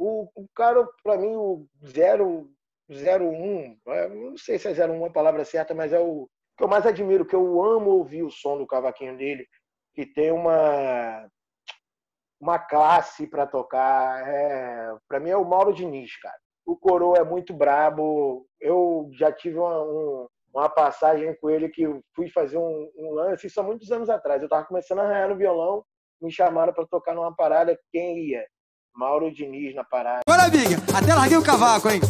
O, o cara, para mim, o 0, 01, é, não sei se é 01 a palavra certa, mas é o que eu mais admiro, que eu amo ouvir o som do cavaquinho dele, que tem uma uma classe para tocar. É, para mim é o Mauro Diniz, cara. O Coroa é muito brabo. Eu já tive uma, um, uma passagem com ele que fui fazer um, um lance, isso há muitos anos atrás. Eu estava começando a arranhar no violão, me chamaram para tocar numa parada. Quem ia? Mauro Diniz na parada. Bora, Big! Até larguei o cavaco, hein?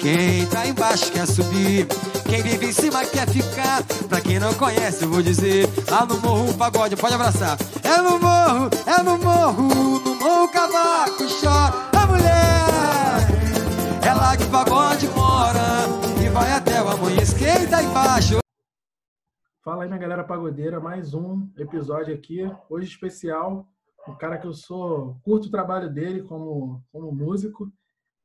Quem tá embaixo quer subir, quem vive em cima quer ficar. Pra quem não conhece, eu vou dizer: lá no morro o pagode pode abraçar. É no morro, é no morro, no morro o cavaco chora. A mulher, é lá que o pagode mora e vai até o amanhecer. Quem tá embaixo. Fala aí, minha galera pagodeira, mais um episódio aqui, hoje especial. Um cara que eu sou, curto o trabalho dele como, como músico,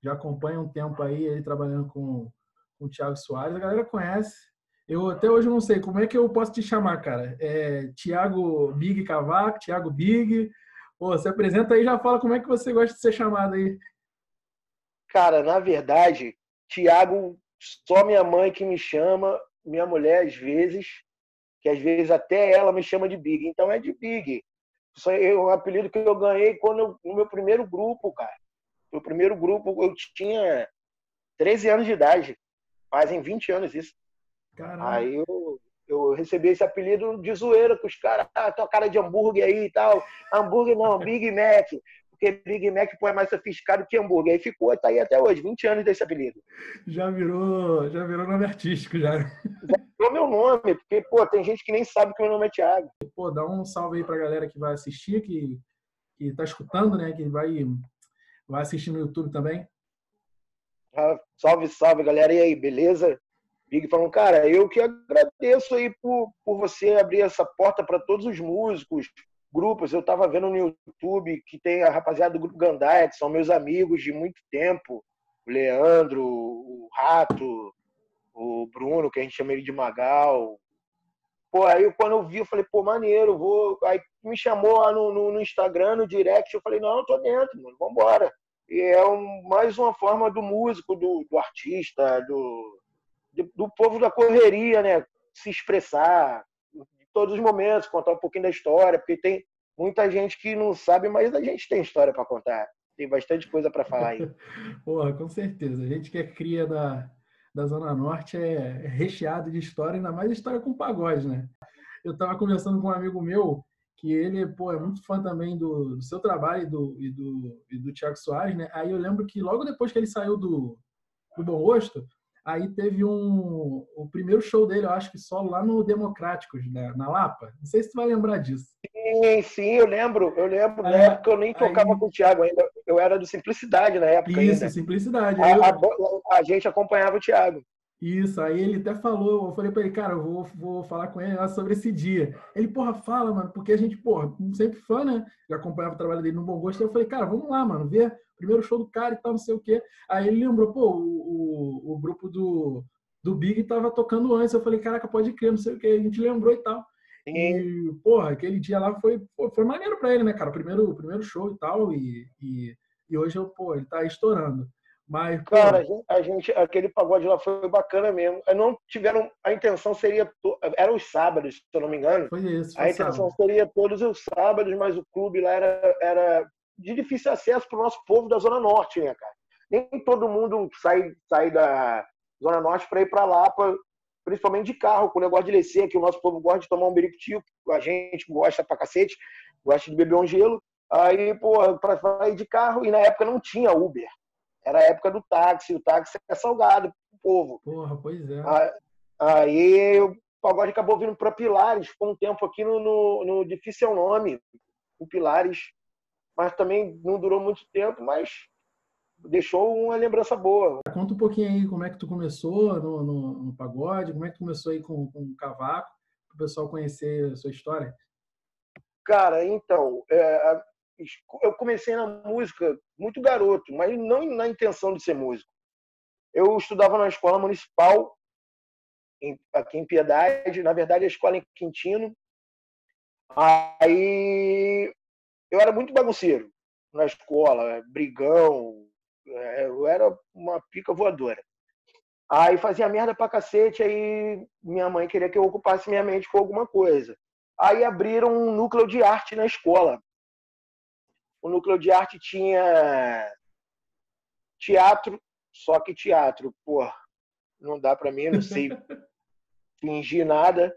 já acompanho um tempo aí ele trabalhando com, com o Thiago Soares. A galera conhece. Eu até hoje não sei como é que eu posso te chamar, cara. É Thiago Big Cavaco, Thiago Big. Pô, se apresenta aí já fala como é que você gosta de ser chamado aí. Cara, na verdade, Thiago, só minha mãe que me chama, minha mulher às vezes, que às vezes até ela me chama de Big. Então é de Big. Isso é um apelido que eu ganhei quando eu, no meu primeiro grupo, cara. No primeiro grupo eu tinha 13 anos de idade. Fazem 20 anos isso. Caramba. Aí eu, eu recebi esse apelido de zoeira com os caras, ah, tua cara de hambúrguer aí e tal. Hambúrguer não, Big Mac. Porque Big Mac pô, é mais sofisticado que hambúrguer. Aí ficou, tá aí até hoje, 20 anos desse apelido. Já virou, já virou nome artístico, já. Já virou meu nome, porque, pô, tem gente que nem sabe que meu nome é Thiago. Pô, dá um salve aí pra galera que vai assistir, que, que tá escutando, né? Que vai, vai assistir no YouTube também. Ah, salve, salve, galera. E aí, beleza? Big falando, cara, eu que agradeço aí por, por você abrir essa porta para todos os músicos, grupos. Eu estava vendo no YouTube que tem a rapaziada do grupo Gandai, que são meus amigos de muito tempo. O Leandro, o Rato, o Bruno, que a gente chama ele de Magal. Pô, aí quando eu vi, eu falei, pô, maneiro, vou. Aí me chamou lá no, no, no Instagram, no direct, eu falei, não, eu tô dentro, mano, vambora. E é um, mais uma forma do músico, do, do artista, do, do povo da correria, né? Se expressar todos os momentos, contar um pouquinho da história, porque tem muita gente que não sabe, mas a gente tem história para contar. Tem bastante coisa para falar aí. Porra, com certeza. A gente que é cria da, da Zona Norte é, recheado de história, ainda mais história com pagode, né? Eu estava conversando com um amigo meu que ele pô, é muito fã também do, do seu trabalho e do, e, do, e do Tiago Soares, né? Aí eu lembro que logo depois que ele saiu do, do Bom Rosto, Aí teve um o primeiro show dele, eu acho que só lá no Democráticos, né, na Lapa. Não sei se tu vai lembrar disso. Sim, sim, eu lembro. Eu lembro. É, na época eu nem tocava aí... com o Thiago ainda. Eu era do Simplicidade na época. Isso, ainda. Simplicidade. A, eu... a, a, gente acompanhava o Thiago. Isso, aí ele até falou, eu falei para ele, cara, eu vou, vou falar com ele sobre esse dia. Ele, porra, fala, mano, porque a gente, porra, sempre fã, né? Já acompanhava o trabalho dele no Bom Gosto. Eu falei, cara, vamos lá, mano, ver primeiro show do cara e tal, não sei o quê. Aí ele lembrou, pô, o, o, o grupo do, do Big tava tocando antes. Eu falei, caraca, pode crer, não sei o quê. A gente lembrou e tal. E, porra, aquele dia lá foi, foi maneiro pra ele, né, cara? O primeiro, o primeiro show e tal. E, e, e hoje, pô, ele tá estourando. Mas, Cara, a gente, a gente, aquele pagode lá foi bacana mesmo. Não tiveram. A intenção seria. Eram os sábados, se eu não me engano. Foi isso. Foi a intenção sábado. seria todos os sábados, mas o clube lá era, era de difícil acesso para o nosso povo da Zona Norte, né, cara? Nem todo mundo sai, sai da Zona Norte para ir para lá, pra, principalmente de carro, com o negócio de descer, que o nosso povo gosta de tomar um biricutico, a gente gosta pra cacete, gosta de beber um gelo. Aí, pô, para ir de carro, e na época não tinha Uber. Era a época do táxi, o táxi é salgado pro povo. Porra, pois é. Aí o pagode acabou vindo para Pilares, ficou um tempo aqui no, no, no difícil nome, o Pilares mas também não durou muito tempo, mas deixou uma lembrança boa. Conta um pouquinho aí como é que tu começou no, no, no pagode, como é que tu começou aí com, com o cavaco, para o pessoal conhecer a sua história. Cara, então, é, eu comecei na música muito garoto, mas não na intenção de ser músico. Eu estudava na escola municipal, aqui em Piedade, na verdade a escola em Quintino. Aí eu era muito bagunceiro na escola, brigão, É, eu era uma pica voadora. Aí fazia merda pra cacete, aí minha mãe queria que eu ocupasse minha mente com alguma coisa. Aí abriram um núcleo de arte na escola. O núcleo de arte tinha teatro, só que teatro, pô, não dá para mim, não sei fingir nada.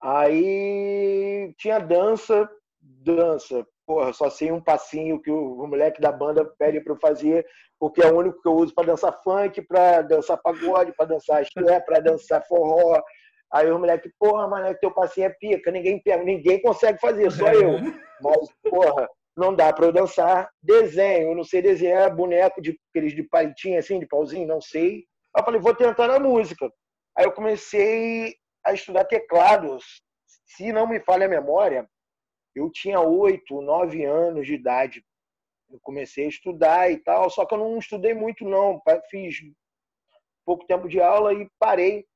Aí tinha dança, dança. Porra, só sei um passinho que o, moleque da banda pede para eu fazer, porque é o único que eu uso para dançar funk, para dançar pagode, para dançar axé, para dançar forró. Aí o moleque, porra, mas teu passinho é pica, ninguém pega, ninguém consegue fazer, só eu. Mas, porra, não dá para eu dançar. Desenho, não sei desenhar boneco de aqueles de palitinho assim, de pauzinho, não sei. Aí eu falei, vou tentar na música. Aí eu comecei a estudar teclados. Se não me falha a memória, eu tinha oito, nove anos de idade. Eu comecei a estudar e tal, só que eu não estudei muito não. Fiz pouco tempo de aula e parei.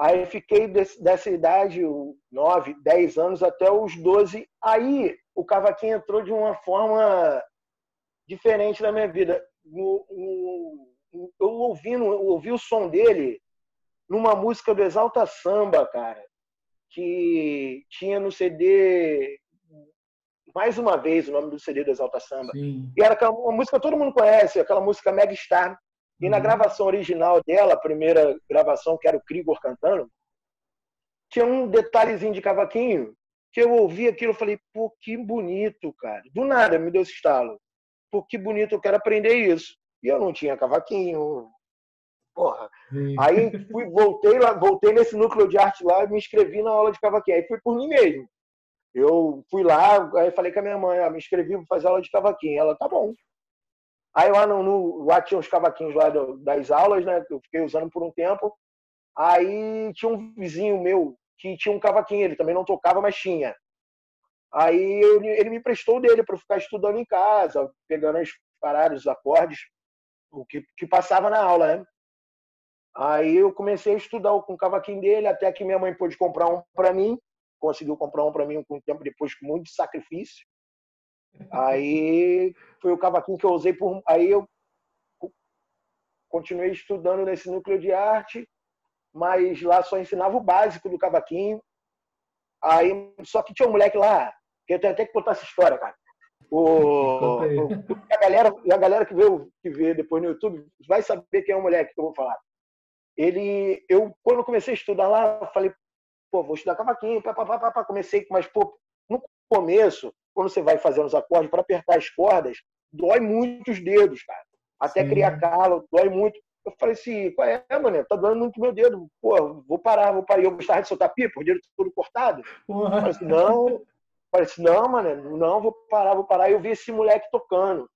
Aí fiquei desse, dessa idade, nove, dez anos, até os doze. Aí o cavaquinho entrou de uma forma diferente na minha vida. eu ouvindo, eu ouvi o som dele numa música do Exalta Samba, cara, que tinha no CD mais uma vez o nome do CD do Exalta Samba. Sim. E era uma música que todo mundo conhece, aquela música Mega Star. E uhum. na gravação original dela, a primeira gravação, que era o Krigor cantando, tinha um detalhezinho de cavaquinho que eu ouvi aquilo e falei, pô, que bonito, cara. Do nada me deu esse estalo. Pô, que bonito, eu quero aprender isso. E eu não tinha cavaquinho, Porra. Sim. Aí fui, voltei lá, voltei nesse núcleo de arte lá e me inscrevi na aula de cavaquinho. Aí fui por mim mesmo. Eu fui lá, aí falei com a minha mãe, ah, me inscrevi para fazer aula de cavaquinho. Ela, tá bom. Aí lá no, no lá tinha os cavaquinhos lá das aulas, né? Que eu fiquei usando por um tempo. Aí tinha um vizinho meu que tinha um cavaquinho, ele também não tocava, mas tinha. Aí eu, ele me prestou dele para ficar estudando em casa, pegando as paradas, os acordes, o que, que passava na aula, né? Aí eu comecei a estudar com o cavaquinho dele, até que minha mãe pôde comprar um para mim. Conseguiu comprar um para mim um tempo depois, com muito sacrifício. Aí foi o cavaquinho que eu usei por. Aí eu continuei estudando nesse núcleo de arte, mas lá só ensinava o básico do cavaquinho. Aí, só que tinha um moleque lá, que eu tenho até que contar essa história, cara. O, a, galera, a galera que vê, que vê depois no YouTube vai saber quem é o moleque que eu vou falar ele, eu, quando comecei a estudar lá, falei, pô, vou estudar cavaquinho, pá, pá, pá, pá, comecei, mas, pô, no começo, quando você vai fazendo os acordes, para apertar as cordas, dói muito os dedos, cara. Até Sim. criar calo, dói muito. Eu falei assim, qual é, mano? Tá doendo muito meu dedo. Pô, vou parar, vou parar. E eu gostava de soltar pipa, o dedo todo cortado. Falei assim, não. falei assim, não, mano, não, vou parar, vou parar. E eu vi esse moleque tocando.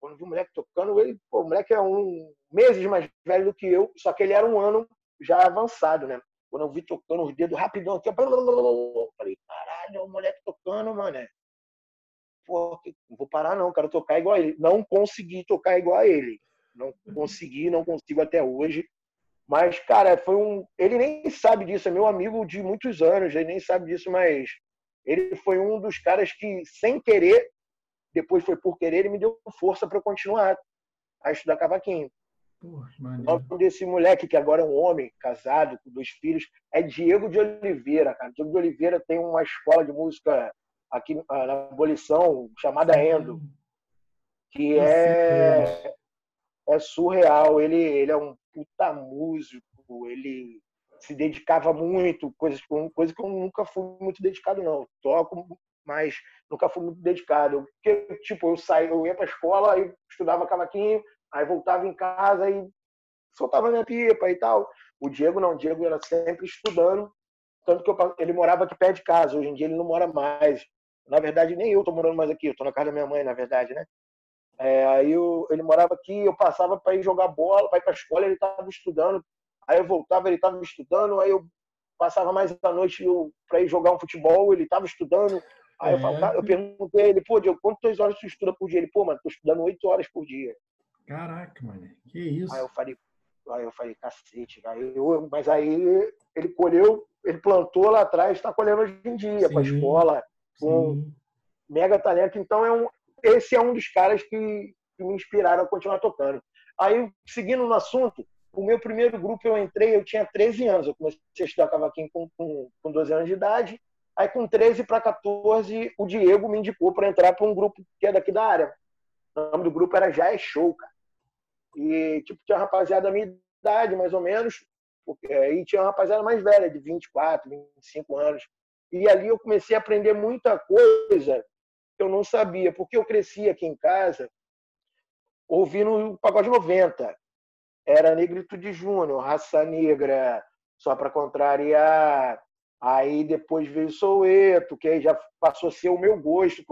Quando eu vi o moleque tocando, ele, pô, o moleque é um meses mais velho do que eu, só que ele era um ano já avançado, né? Quando eu vi tocando os dedos rapidão aqui, eu falei, caralho, é o moleque tocando, mano. Pô, não vou parar não, quero tocar igual a ele. Não consegui tocar igual a ele. Não consegui, não consigo até hoje. Mas, cara, foi um. Ele nem sabe disso, é meu amigo de muitos anos, ele nem sabe disso, mas ele foi um dos caras que, sem querer, depois foi por querer, ele me deu força para continuar a estudar cavaquinho. o nome desse moleque, que agora é um homem, casado, com dois filhos, é Diego de Oliveira, cara. Diego de Oliveira tem uma escola de música aqui na abolição chamada Endo, que é, é surreal. Ele, ele é um puta músico, ele se dedicava muito, coisas, coisa que eu nunca fui muito dedicado, não. Toco mas nunca fui muito dedicado. Porque, tipo, eu saí, eu ia para a escola, aí estudava cavaquinho, aí voltava em casa e soltava minha pipa e tal. O Diego não, o Diego era sempre estudando, tanto que eu, ele morava aqui perto de casa. Hoje em dia ele não mora mais. Na verdade, nem eu estou morando mais aqui, eu estou na casa da minha mãe, na verdade, né? É, aí eu, ele morava aqui, eu passava para ir jogar bola, para ir para a escola, ele estava estudando. Aí eu voltava, ele estava estudando, aí eu passava mais a noite para ir jogar um futebol, ele estava estudando. Aí é. eu, falo, eu perguntei a ele, pô, Diego, quantas horas tu estuda por dia? Ele, pô, mano, tô estudando oito horas por dia. Caraca, mano, que isso? Aí eu falei, aí eu falei, cacete, aí eu, mas aí ele colheu, ele plantou lá atrás, está colhendo hoje em dia, com a escola, com sim. mega talento. Então é um, esse é um dos caras que, que me inspiraram a continuar tocando. Aí, seguindo no assunto, o meu primeiro grupo eu entrei, eu tinha 13 anos. Eu comecei a estudar cavaquinho com, com, com 12 anos de idade. Aí, com 13 para 14, o Diego me indicou para entrar para um grupo que é daqui da área. O nome do grupo era Já é Show, cara. E, tipo, tinha uma rapaziada da minha idade, mais ou menos. Aí tinha uma rapaziada mais velha, de 24, 25 anos. E ali eu comecei a aprender muita coisa eu não sabia, porque eu cresci aqui em casa ouvindo o Pagode 90. Era Negritude Júnior, Raça Negra, só para contrariar. Aí depois veio Soueto, que aí já passou a ser o meu gosto,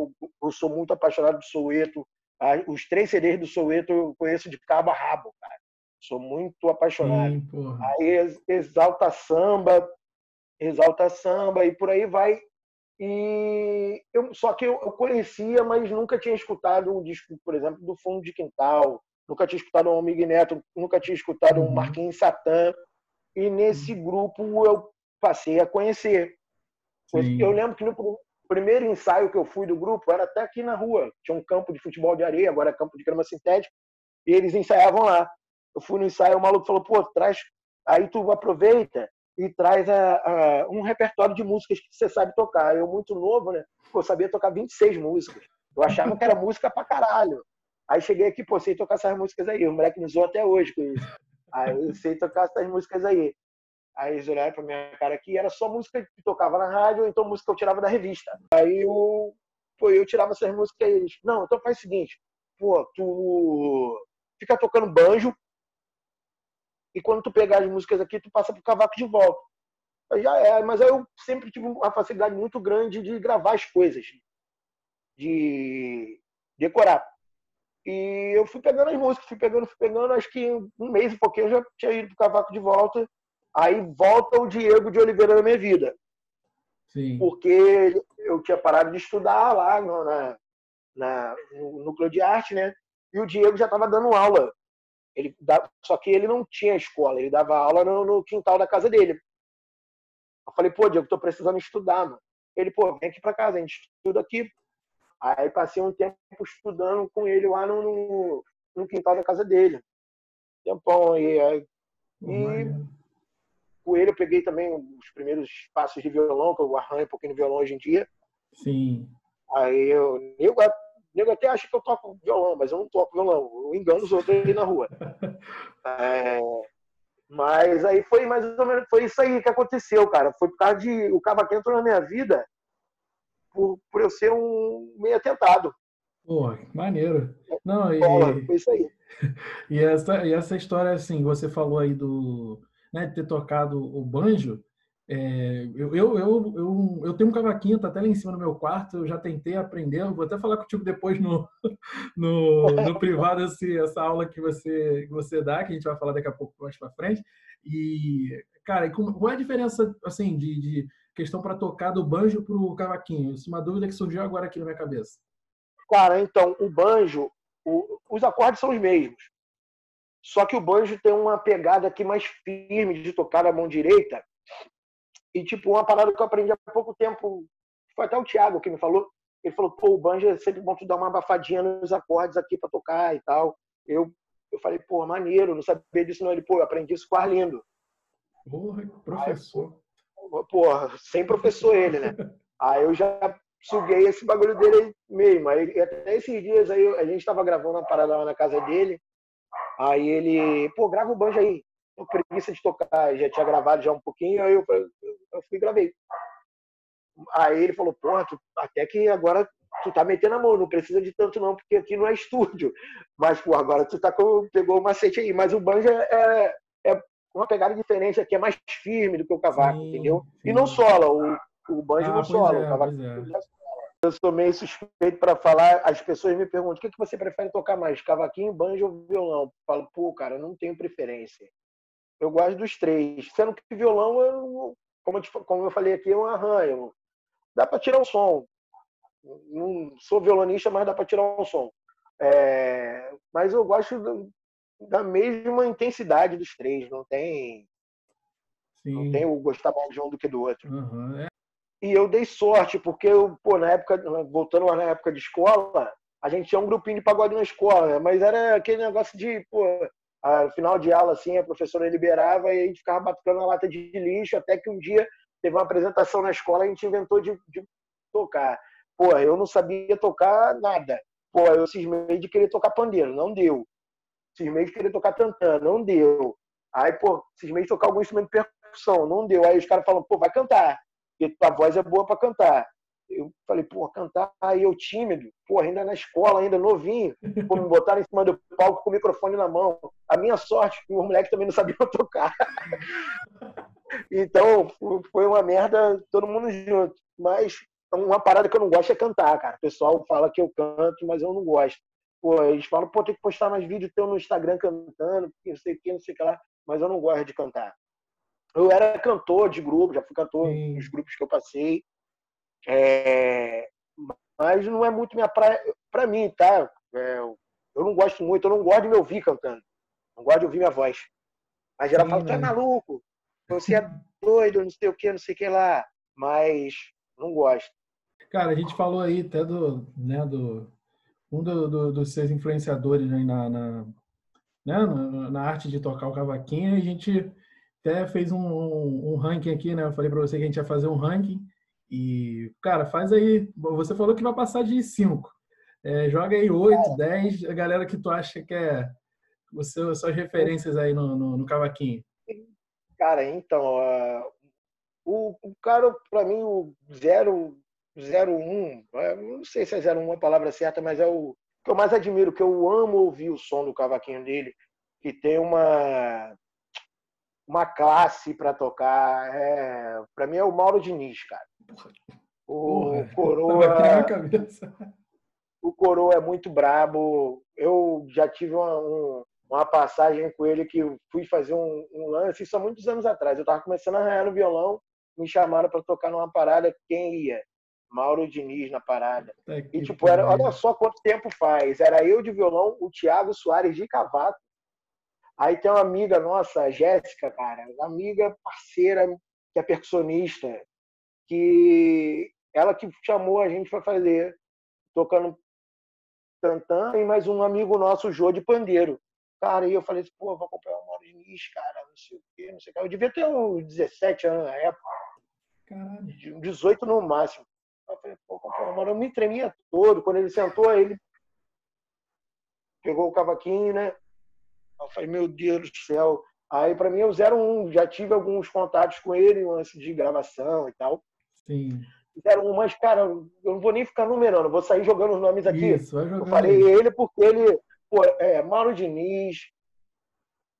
eu, sou muito apaixonado do Soueto. Os três CDs do Soueto eu conheço de cabo a rabo, cara. Sou muito apaixonado. Aí exalta samba, exalta samba e por aí vai. E eu, só que eu, eu conhecia, mas nunca tinha escutado um disco, por exemplo, do Fundo de Quintal, nunca tinha escutado um Amig Neto, nunca tinha escutado um uhum. Marquinhos Satã. E nesse uhum. grupo eu passei a conhecer. Sim. Eu lembro que no primeiro ensaio que eu fui do grupo era até aqui na rua. Tinha um campo de futebol de areia, agora é campo de grama sintética, e eles ensaiavam lá. Eu fui no ensaio, o maluco falou, pô, traz. Aí tu aproveita e traz a, a, um repertório de músicas que você sabe tocar. Eu, muito novo, né? Eu sabia tocar 26 músicas. Eu achava que era música pra caralho. Aí cheguei aqui, pô, sei tocar essas músicas aí. O moleque me zoou até hoje com isso. Aí eu sei tocar essas músicas aí. Aí eles olharam pra minha cara aqui, era só música que tocava na rádio, então música que eu tirava da revista. Aí eu, pô, eu tirava essas músicas e eles, não, então faz o seguinte, pô, tu fica tocando banjo, e quando tu pegar as músicas aqui, tu passa pro cavaco de volta. Aí já é, mas aí eu sempre tive uma facilidade muito grande de gravar as coisas, de decorar. E eu fui pegando as músicas, fui pegando, fui pegando, acho que um mês e pouquinho eu já tinha ido pro cavaco de volta. Aí volta o Diego de Oliveira na minha vida. Sim. Porque eu tinha parado de estudar lá no, na, na, no núcleo de arte, né? E o Diego já estava dando aula ele dá, só que ele não tinha escola, ele dava aula no, no quintal da casa dele. Eu falei, pô, Diego, tô precisando estudar, mano. Ele, pô, vem aqui pra casa, a gente estuda aqui. Aí passei um tempo estudando com ele lá no, no, no quintal da casa dele. Tempão. E, e com ele eu peguei também os primeiros passos de violão, que eu arranho um pouquinho de violão hoje em dia. Sim. Aí eu, eu nego até acha que eu toco violão, mas eu não toco violão. Eu engano os outros aí na rua. É, mas aí foi mais ou menos foi isso aí que aconteceu, cara. Foi por causa de o cavaquinho entrou na minha vida por, por eu ser um meio atentado. Pô, maneiro. Não, e, foi isso aí. E essa, e essa história, assim, você falou aí do né, de ter tocado o banjo. É, eu, eu, eu, eu, tenho um cavaquinho, tá até lá em cima no meu quarto, eu já tentei aprender, vou até falar contigo depois no, no, no privado esse, essa aula que você, que você dá, que a gente vai falar daqui a pouco mais para frente. E, cara, qual é a diferença, assim, de, de questão para tocar do banjo para o cavaquinho? Isso é uma dúvida que surgiu agora aqui na minha cabeça. Cara, então, o banjo, o, os acordes são os mesmos. Só que o banjo tem uma pegada aqui mais firme de tocar na mão direita e, tipo, uma parada que eu aprendi há pouco tempo, foi até o Thiago que me falou. Ele falou, pô, o banjo é sempre bom tu dar uma abafadinha nos acordes aqui para tocar e tal. Eu, eu falei, pô, maneiro, não sabia disso não. Ele, pô, eu aprendi isso com o Arlindo. Porra, professor. Aí, porra, sem professor ele, né? Aí eu já suguei esse bagulho dele mesmo. Aí, até esses dias aí, a gente tava gravando uma parada lá na casa dele. Aí ele, pô, grava o banjo aí. Tô preguiça de tocar, já tinha gravado já um pouquinho, aí eu, eu fui e gravei. Aí ele falou, porra, tu, até que agora tu tá metendo a mão, não precisa de tanto não, porque aqui não é estúdio. Mas, pô, agora tu tá com, pegou o macete aí. Mas o banjo é, é uma pegada diferente aqui, é mais firme do que o cavaco, sim, entendeu? Sim. E não sola, o, o banjo ah, não sola, é, o cavaco é. Eu sou meio suspeito para falar, as pessoas me perguntam, o que, que você prefere tocar mais, cavaquinho, banjo ou violão? Eu falo, pô, cara, eu não tenho preferência. Eu gosto dos três. Sendo que violão, eu, como, eu, como eu falei aqui, é um arranho. Dá para tirar um som. Não sou violonista, mas dá para tirar um som. É, mas eu gosto da mesma intensidade dos três. Não tem. Sim. Não tem o gostar mais de um do que do outro. Uhum, é. E eu dei sorte, porque eu, pô, na época, voltando lá na época de escola, a gente tinha um grupinho de pagode na escola, mas era aquele negócio de, pô, a, final de aula, assim, a professora liberava e a gente ficava batucando na lata de lixo, até que um dia teve uma apresentação na escola e a gente inventou de, de tocar. Pô, eu não sabia tocar nada. Pô, eu cismei de querer tocar pandeiro, não deu. Cismei de querer tocar tantã, não deu. Aí, pô, cismei de tocar algum instrumento de percussão, não deu. Aí os caras falam, pô, vai cantar, porque tua voz é boa para cantar. Eu falei, pô, cantar, aí eu tímido, pô, ainda na escola, ainda novinho, pô, me botaram em cima do palco com o microfone na mão. A minha sorte, que os moleques também não sabiam tocar. então, foi uma merda, todo mundo junto. Mas uma parada que eu não gosto é cantar, cara. O pessoal fala que eu canto, mas eu não gosto. Pô, eles falam, pô, tem que postar mais vídeo teu no Instagram cantando, não sei o que, não sei o que lá, mas eu não gosto de cantar. Eu era cantor de grupo, já fui cantor Sim. nos grupos que eu passei. É, mas não é muito minha praia para mim, tá? É, eu não gosto muito, eu não gosto de me ouvir cantando. Não gosto de ouvir minha voz. Mas geral fala, tu é maluco, você é doido, não sei o que, não sei o que lá. Mas não gosto. Cara, a gente falou aí até do, né, do um do, do, dos seus influenciadores aí na, na, né, na, arte de tocar o cavaquinho. A gente até fez um, um, um ranking aqui, né? Eu falei para você que a gente ia fazer um ranking. E, cara, faz aí. Você falou que vai passar de 5. É, joga aí 8, 10, a galera que tu acha que é você, suas referências aí no, no, no cavaquinho. Cara, então, uh, o, o cara, para mim, o 0, 01, é, não sei se é 01 a palavra certa, mas é o que eu mais admiro, que eu amo ouvir o som do cavaquinho dele, que tem uma uma classe para tocar. É, para mim é o Mauro Diniz, cara. O Porra, Coroa. O Coroa é muito brabo. Eu já tive uma, um, uma passagem com ele que fui fazer um, um, lance, isso há muitos anos atrás. Eu estava começando a arranhar no violão, me chamaram para tocar numa parada, quem ia? Mauro Diniz na parada. Tá e tipo, era, olha só quanto tempo faz. Era eu de violão, o Thiago Soares de cavaco Aí tem uma amiga nossa, a Jéssica, cara, amiga parceira, que é percussionista, que ela que chamou a gente para fazer, tocando tantã, e mais um amigo nosso, o Jô, de pandeiro. Cara, e eu falei assim, pô, vou acompanhar o Mauro Diniz, cara, não sei o quê, não sei o quê. Eu devia ter uns 17 anos na época. Caralho. 18 no máximo. Eu falei, pô, acompanhar o Mauro. Eu me tremia todo. Quando ele sentou, ele pegou o cavaquinho, né? Eu falei, meu Deus do céu. Aí, para mim, eu 01. Já tive alguns contatos com ele antes de gravação e tal. Sim. 01, mas, cara, eu não vou nem ficar numerando, vou sair jogando os nomes aqui. Isso, vai jogando. Eu falei ele porque ele, pô, é, Mauro Diniz,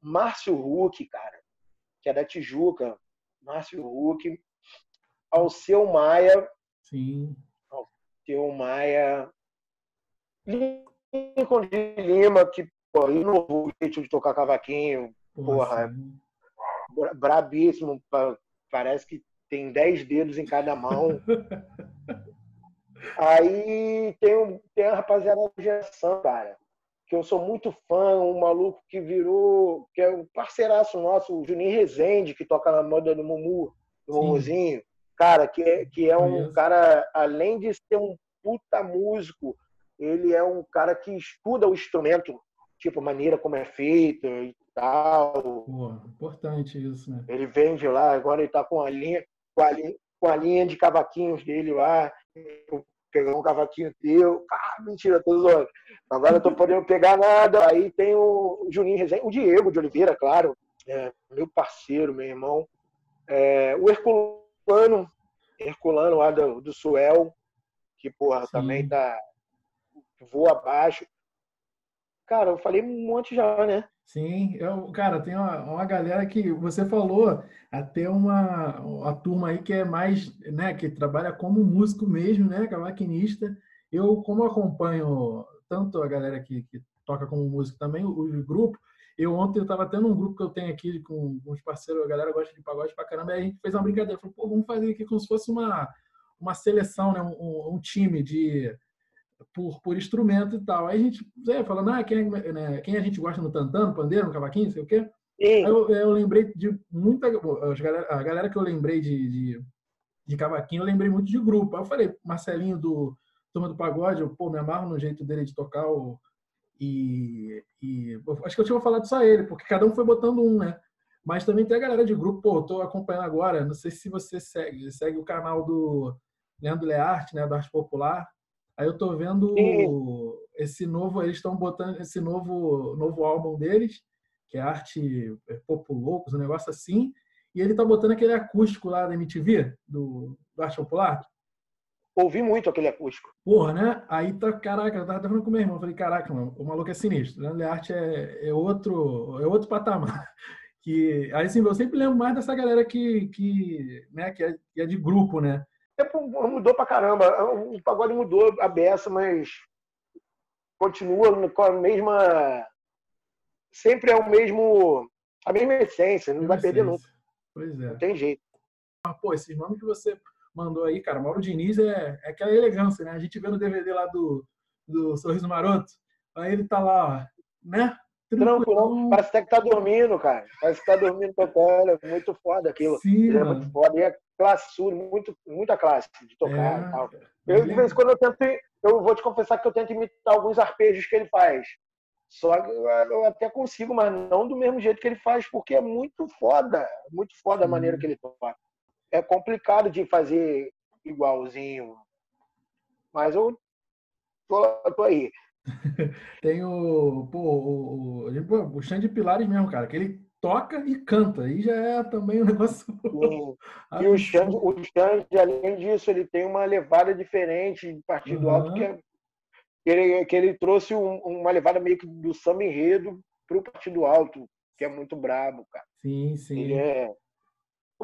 Márcio Huck, cara, que é da Tijuca, Márcio Huck, Alceu Maia. Sim. Alceu Maia. Lincoln de Lima, que Pô, inovou o jeito de tocar cavaquinho. Porra, porra brabíssimo. Parece que tem dez dedos em cada mão. Aí tem, um, tem a rapaziada da geração, cara, que eu sou muito fã, um maluco que virou, que é um parceiraço nosso, o Juninho Rezende, que toca na moda do Mumu, do Mumuzinho. Cara, que é, que é um cara, além de ser um puta músico, ele é um cara que estuda o instrumento tipo, a maneira como é feito e tal. Pô, importante isso, né? Ele vende lá, agora ele tá com a linha, com a linha, com a linha de cavaquinhos dele lá. Pegar um cavaquinho teu. Ah, mentira, tô zoando. Agora eu tô podendo pegar nada. Aí tem o Juninho Rezende, o Diego de Oliveira, claro. É, meu parceiro, meu irmão. É, o Herculano, Herculano lá do, do Suel, que, porra, Sim. também tá voa abaixo. Cara, eu falei um monte já, né? Sim, eu, cara, tem uma, uma galera que você falou, até uma, uma turma aí que é mais, né, que trabalha como músico mesmo, né, cavaquinista. Eu, como acompanho tanto a galera que, que toca como músico também, o grupo, eu ontem eu estava tendo um grupo que eu tenho aqui com uns parceiros, a galera gosta de pagode pra caramba, e a gente fez uma brincadeira, falou, pô, vamos fazer aqui como se fosse uma, uma seleção, né, um, um time de por, por instrumento e tal. Aí a gente é, falando, ah, quem, né, quem a gente gosta no tantano, pandeiro, no cavaquinho, sei o quê. Eu, eu lembrei de muita. A galera, a galera que eu lembrei de, de, de, cavaquinho, eu lembrei muito de grupo. Aí eu falei, Marcelinho do, turma do pagode, eu, pô, me amarro no jeito dele de tocar o, e, e acho que eu tinha falado só ele, porque cada um foi botando um, né? Mas também tem a galera de grupo, pô, tô acompanhando agora, não sei se você segue, segue o canal do Leandro Learte, né, do Arte Popular. Aí eu tô vendo Sim. esse novo, eles estão botando esse novo novo álbum deles, que é Arte Populocos, um negócio assim, e ele tá botando aquele acústico lá da MTV, do, do Arte Popular. Ouvi muito aquele acústico. Porra, né? Aí tá, caraca, eu tava falando com meu irmão, falei, caraca, mano, o maluco é sinistro. Leandro Learte é, é outro, é outro patamar que aí assim, eu sempre lembro mais dessa galera que, que, né, que, é, que é de grupo, né? É, mudou pra caramba. O pagode mudou a beça, mas continua com a mesma. Sempre é o mesmo. a mesma essência, não vai essência. perder nunca. Pois é. Não tem jeito. Ah, pô, esse nome que você mandou aí, cara, Mauro Diniz é, é aquela elegância, né? A gente vê no DVD lá do, do Sorriso Maroto, aí ele tá lá, ó, né? Tranquilo. Parece até que tá dormindo, cara. Parece que tá dormindo tocando. É muito foda aquilo. Sim, é muito foda. E é classe sul, muito, muita classe de tocar é, e tal. Eu, de vez em quando, eu tento. Eu vou te confessar que eu tento imitar alguns arpejos que ele faz. Só que eu até consigo, mas não do mesmo jeito que ele faz, porque é muito foda. Muito foda a maneira que ele toca. É complicado de fazer igualzinho. Mas eu tô, tô aí. Tem o, pô, o, o, o Xande Pilares mesmo, cara, que ele toca e canta. Aí já é também um negócio. e o Xande, o Xande, além disso, ele tem uma levada diferente de partido uhum. alto, que, é, que, ele, que ele trouxe um, uma levada meio que do samba enredo para o partido alto, que é muito brabo, cara. Sim, sim. Ele é,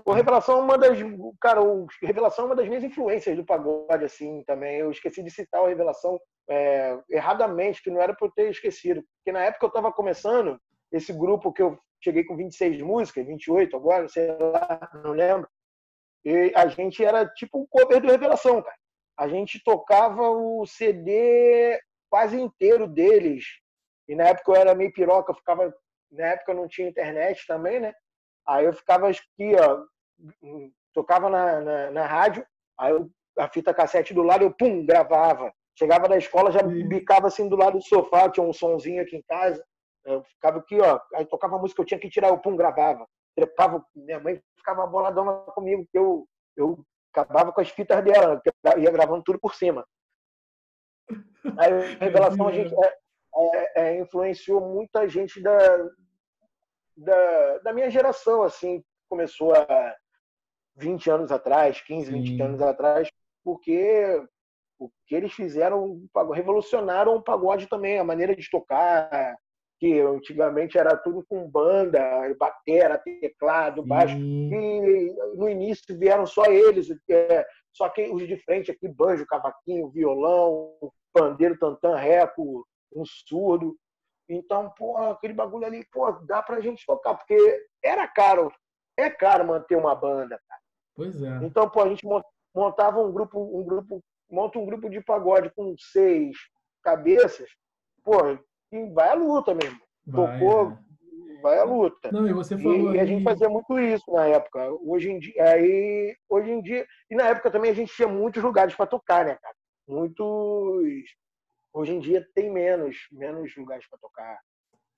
o Revelação é uma das. Cara, o Revelação é uma das minhas influências do pagode, assim, também. Eu esqueci de citar o Revelação é, erradamente, que não era para eu ter esquecido. Porque na época eu estava começando, esse grupo que eu cheguei com 26 músicas, 28 agora, sei lá, não lembro. E a gente era tipo um cover do Revelação, cara. A gente tocava o CD quase inteiro deles. E na época eu era meio piroca, eu ficava. Na época não tinha internet também, né? Aí eu ficava aqui, ó, tocava na, na, na rádio, aí eu, a fita cassete do lado, eu pum, gravava. Chegava da escola, já bicava assim do lado do sofá, tinha um sonzinho aqui em casa. Eu ficava aqui, ó, aí tocava música, eu tinha que tirar, o pum, gravava. Trepava, minha mãe ficava boladona comigo, que eu, eu acabava com as fitas dela, ia gravando tudo por cima. Aí, revelação, a gente é, é, é, influenciou muita gente da, da, da minha geração, assim, começou há 20 anos atrás, 15, 20 Sim. anos atrás, porque o que eles fizeram, revolucionaram o pagode também, a maneira de tocar, que antigamente era tudo com banda, batera, teclado, baixo, e no início vieram só eles, é, só que os de frente aqui, banjo, cavaquinho, violão, pandeiro, tantã, reco, um surdo. Então, pô, aquele bagulho ali, pô, dá pra gente tocar, porque era caro, é caro manter uma banda, cara. Pois é. Então, pô, a gente montava um grupo, um grupo, monta um grupo de pagode com seis cabeças, pô, e vai à luta mesmo. Vai, Tocou, é. vai à luta. Não, e você falou. E, e, a gente fazia muito isso na época. Hoje em dia, aí, hoje em dia, e na época também a gente tinha muitos lugares para tocar, né, cara? Muitos Hoje em dia tem menos, menos lugares para tocar.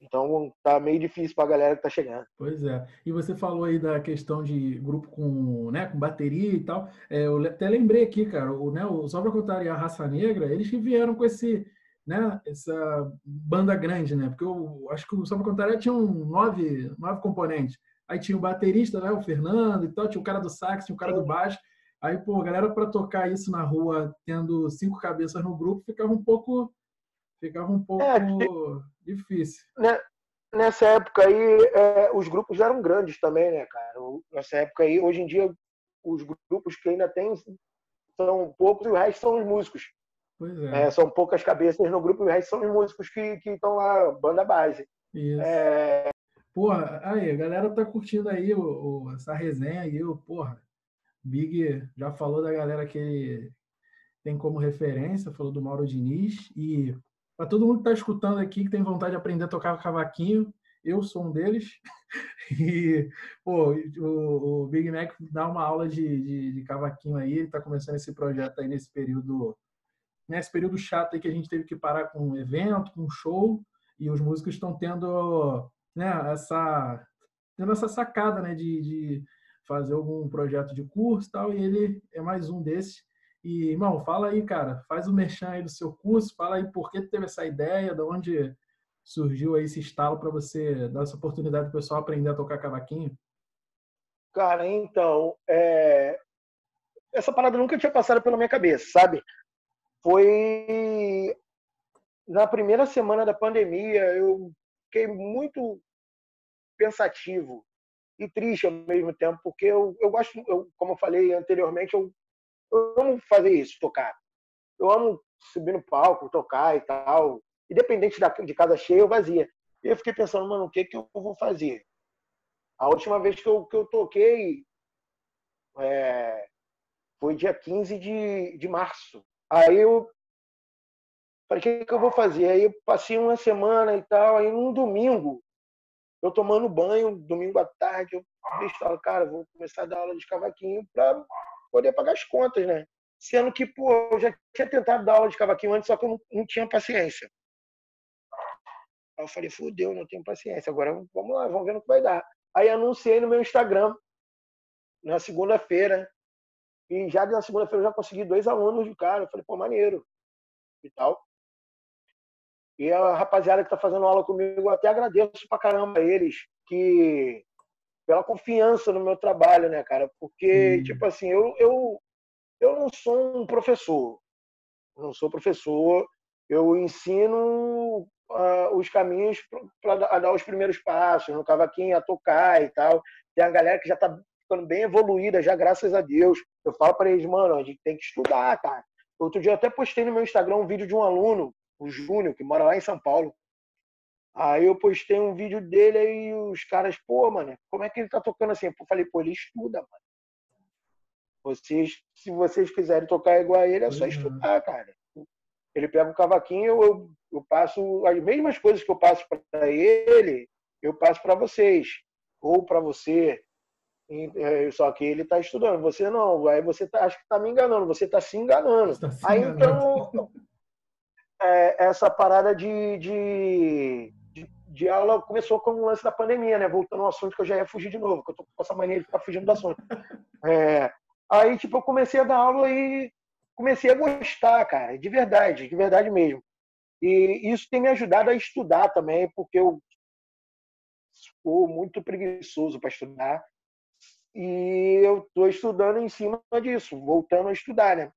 Então tá meio difícil para a galera que tá chegando. Pois é. E você falou aí da questão de grupo com, né, com bateria e tal. É, eu até lembrei aqui, cara, o, né, o Só pra contar e a Raça Negra, eles que vieram com esse, né, essa banda grande, né? Porque eu acho que o Só pra contar tinha um nove, nove componentes. Aí tinha o baterista, né, o Fernando e tal, tinha o cara do sax, tinha o cara do baixo. Aí, pô, galera, para tocar isso na rua, tendo cinco cabeças no grupo, ficava um pouco, ficava um pouco é, difícil. Né, nessa época aí, é, os grupos já eram grandes também, né, cara? Nessa época aí, hoje em dia, os grupos que ainda tem são poucos e o resto são os músicos. Pois é. é são poucas cabeças no grupo e o resto são os músicos que estão lá, banda base. Isso. É... Porra, aí, a galera tá curtindo aí o, o, essa resenha aí, o, porra Big já falou da galera que ele tem como referência, falou do Mauro Diniz. E para todo mundo que está escutando aqui, que tem vontade de aprender a tocar cavaquinho, eu sou um deles. E pô, o, o Big Mac dá uma aula de, de, de cavaquinho aí, ele está começando esse projeto aí nesse período nesse período chato aí que a gente teve que parar com um evento, com um show, e os músicos estão tendo né, essa, tendo essa sacada né, de, de fazer algum projeto de curso e tal, e ele é mais um desses. E, irmão, fala aí, cara, faz o merchan aí do seu curso, fala aí por que teve essa ideia, de onde surgiu aí esse estalo para você dar essa oportunidade para o pessoal aprender a tocar cavaquinho. Cara, então, é... essa parada nunca tinha passado pela minha cabeça, sabe? Foi na primeira semana da pandemia, eu fiquei muito pensativo e triste ao mesmo tempo, porque eu, eu gosto, eu, como eu falei anteriormente, eu eu amo fazer isso, tocar. Eu amo subir no palco, tocar e tal, independente de casa cheia ou vazia. E eu fiquei pensando, mano, o que, que eu vou fazer? A última vez que eu, que eu toquei é, foi dia 15 de, de março. Aí eu falei, o que, que eu vou fazer? Aí eu passei uma semana e tal, aí num domingo, eu tomando banho, domingo à tarde, eu falei, cara, vou começar a dar aula de cavaquinho para poder pagar as contas, né? Sendo que, pô, eu já tinha tentado dar aula de cavaquinho antes, só que eu não, não tinha paciência. Aí eu falei, fudeu, não tenho paciência. Agora vamos lá, vamos ver no que vai dar. Aí anunciei no meu Instagram, na segunda-feira. E já na segunda-feira eu já consegui dois alunos de cara. Eu falei, pô, maneiro. E tal. E a rapaziada que tá fazendo aula comigo, eu até agradeço pra caramba a eles, que pela confiança no meu trabalho, né, cara? Porque, hum. tipo assim, eu, eu, eu não sou um professor. Eu não sou professor. Eu ensino uh, os caminhos para dar os primeiros passos, no cavaquinho, a tocar e tal. Tem a galera que já tá ficando bem evoluída, já graças a Deus. Eu falo para eles, mano, a gente tem que estudar, cara. Outro dia eu até postei no meu Instagram um vídeo de um aluno, o Júnior, que mora lá em São Paulo. Aí eu postei um vídeo dele aí os caras, pô, mano, como é que ele tá tocando assim? Eu falei, pô, ele estuda, mano. Vocês, se vocês quiserem tocar igual a ele, é só uhum. estudar, cara. Ele pega o cavaquinho, eu, eu passo as mesmas coisas que eu passo para ele, eu passo para vocês ou para você. É, só que ele está estudando, você não. Aí você tá, acha que está me enganando, você está se enganando. Tá se aí enganando. então é, essa parada de, de de aula começou com o lance da pandemia, né? Voltando ao assunto que eu já ia fugir de novo, que eu tô com essa mania de ficar fugindo do assunto. É, aí, tipo, eu comecei a dar aula e comecei a gostar, cara, de verdade, de verdade mesmo. E isso tem me ajudado a estudar também, porque eu sou muito preguiçoso para estudar. E eu estou estudando em cima disso, voltando a estudar, né?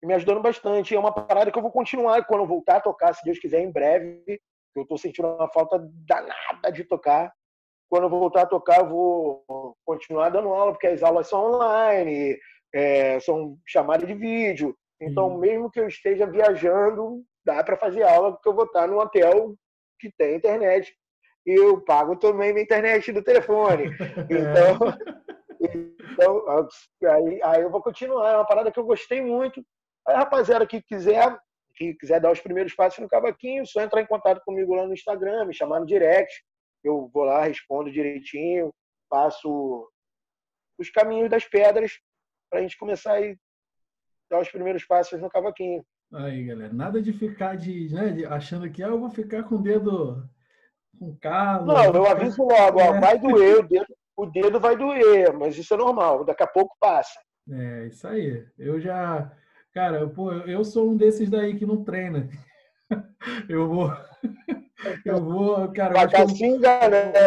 E me ajudando bastante. É uma parada que eu vou continuar quando eu voltar a tocar, se Deus quiser, em breve eu estou sentindo uma falta danada de tocar. Quando eu voltar a tocar, eu vou continuar dando aula, porque as aulas são online, é, são chamadas de vídeo. Então, uhum. mesmo que eu esteja viajando, dá para fazer aula, porque eu vou estar num hotel que tem internet. E eu pago também minha internet do telefone. Então, então aí, aí eu vou continuar. É uma parada que eu gostei muito. Aí, rapaziada que quiser que quiser dar os primeiros passos no cavaquinho, só entrar em contato comigo lá no Instagram, me chamar no direct. Eu vou lá, respondo direitinho, passo os caminhos das pedras para a gente começar a dar os primeiros passos no cavaquinho. Aí, galera, nada de ficar de, né, de achando que ah, eu vou ficar com o dedo com calo. Não, eu aviso logo, é. ó, vai doer, o dedo, o dedo vai doer, mas isso é normal, daqui a pouco passa. É, isso aí. Eu já Cara, pô, eu sou um desses daí que não treina. Eu vou. Eu vou, cara. Eu acho, que, eu,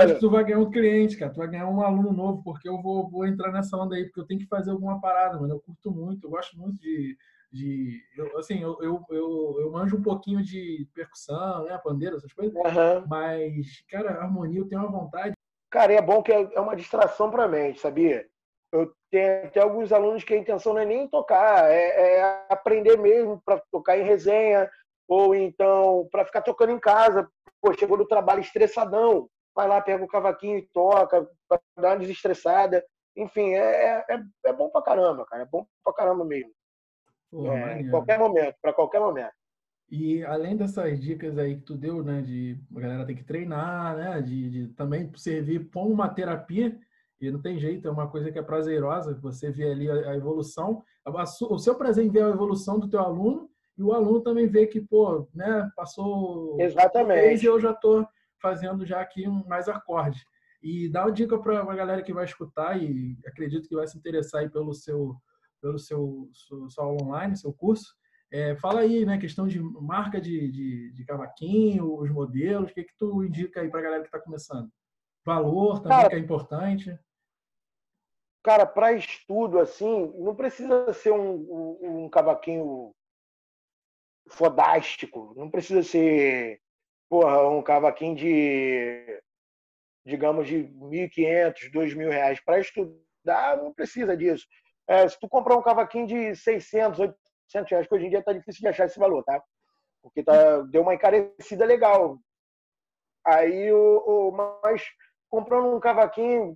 acho que tu vai ganhar um cliente, cara. Tu vai ganhar um aluno novo, porque eu vou, vou entrar nessa onda aí, porque eu tenho que fazer alguma parada, mano. Eu curto muito, eu gosto muito de. de eu, assim, eu, eu, eu, eu manjo um pouquinho de percussão, né? Pandeira, essas coisas. Uhum. Mas, cara, harmonia eu tenho uma vontade. Cara, é bom que é, é uma distração pra mente, sabia? Eu tenho até alguns alunos que a intenção não é nem tocar, é, é aprender mesmo para tocar em resenha, ou então para ficar tocando em casa. Pô, chegou do trabalho estressadão, vai lá, pega o cavaquinho e toca, para dar uma desestressada. Enfim, é, é, é bom pra caramba, cara. É bom pra caramba mesmo. Pô, é, em qualquer momento, para qualquer momento. E além dessas dicas aí que tu deu, né, de a galera tem que treinar, né, de, de também servir como uma terapia, e não tem jeito, é uma coisa que é prazerosa, você vê ali a, evolução, o seu prazer em ver a evolução do teu aluno e o aluno também vê que, pô, né, passou. Exatamente. E eu já estou fazendo já aqui um mais acorde. E dá uma dica para a galera que vai escutar e acredito que vai se interessar aí pelo seu, pelo seu, seu, seu aula online, seu curso. É, fala aí, né, questão de marca de, de, de cavaquinho, os modelos, o que, que tu indica aí para a galera que está começando? Valor também, cara, que é importante. Cara, para estudo, assim, não precisa ser um, um, um cavaquinho fodástico, não precisa ser, porra, um cavaquinho de, digamos, de 1.500, 2.000 reais. Para estudar, não precisa disso. É, se tu comprar um cavaquinho de 600, 800 reais, que hoje em dia tá difícil de achar esse valor, tá? Porque tá, deu uma encarecida legal. Aí, o, o, mas comprando um cavaquinho,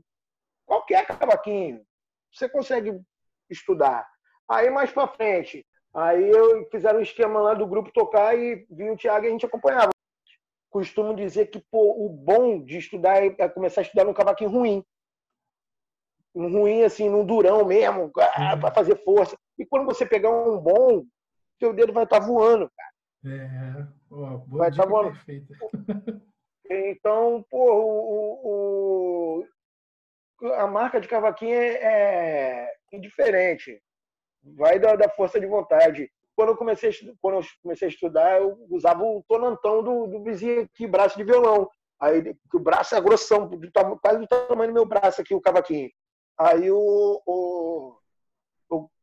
qualquer cavaquinho, você consegue estudar. Aí, mais para frente, aí eu fizeram um esquema lá do grupo tocar e vinha o Thiago e a gente acompanhava. Costumo dizer que pô, o bom de estudar é começar a estudar num cavaquinho ruim um ruim assim, num durão mesmo, ah, para fazer força. E quando você pegar um bom, seu dedo vai estar tá voando, cara. É, ó, vai estar tá voando. Perfeita. Então, pô, o, o, a marca de cavaquinho é, é indiferente. Vai da, da, força de vontade. Quando eu comecei, quando eu comecei a estudar, eu usava o tonantão do, do vizinho aqui, braço de violão. Aí o braço é grossão, quase do tamanho do meu braço aqui, o cavaquinho. Aí o, o,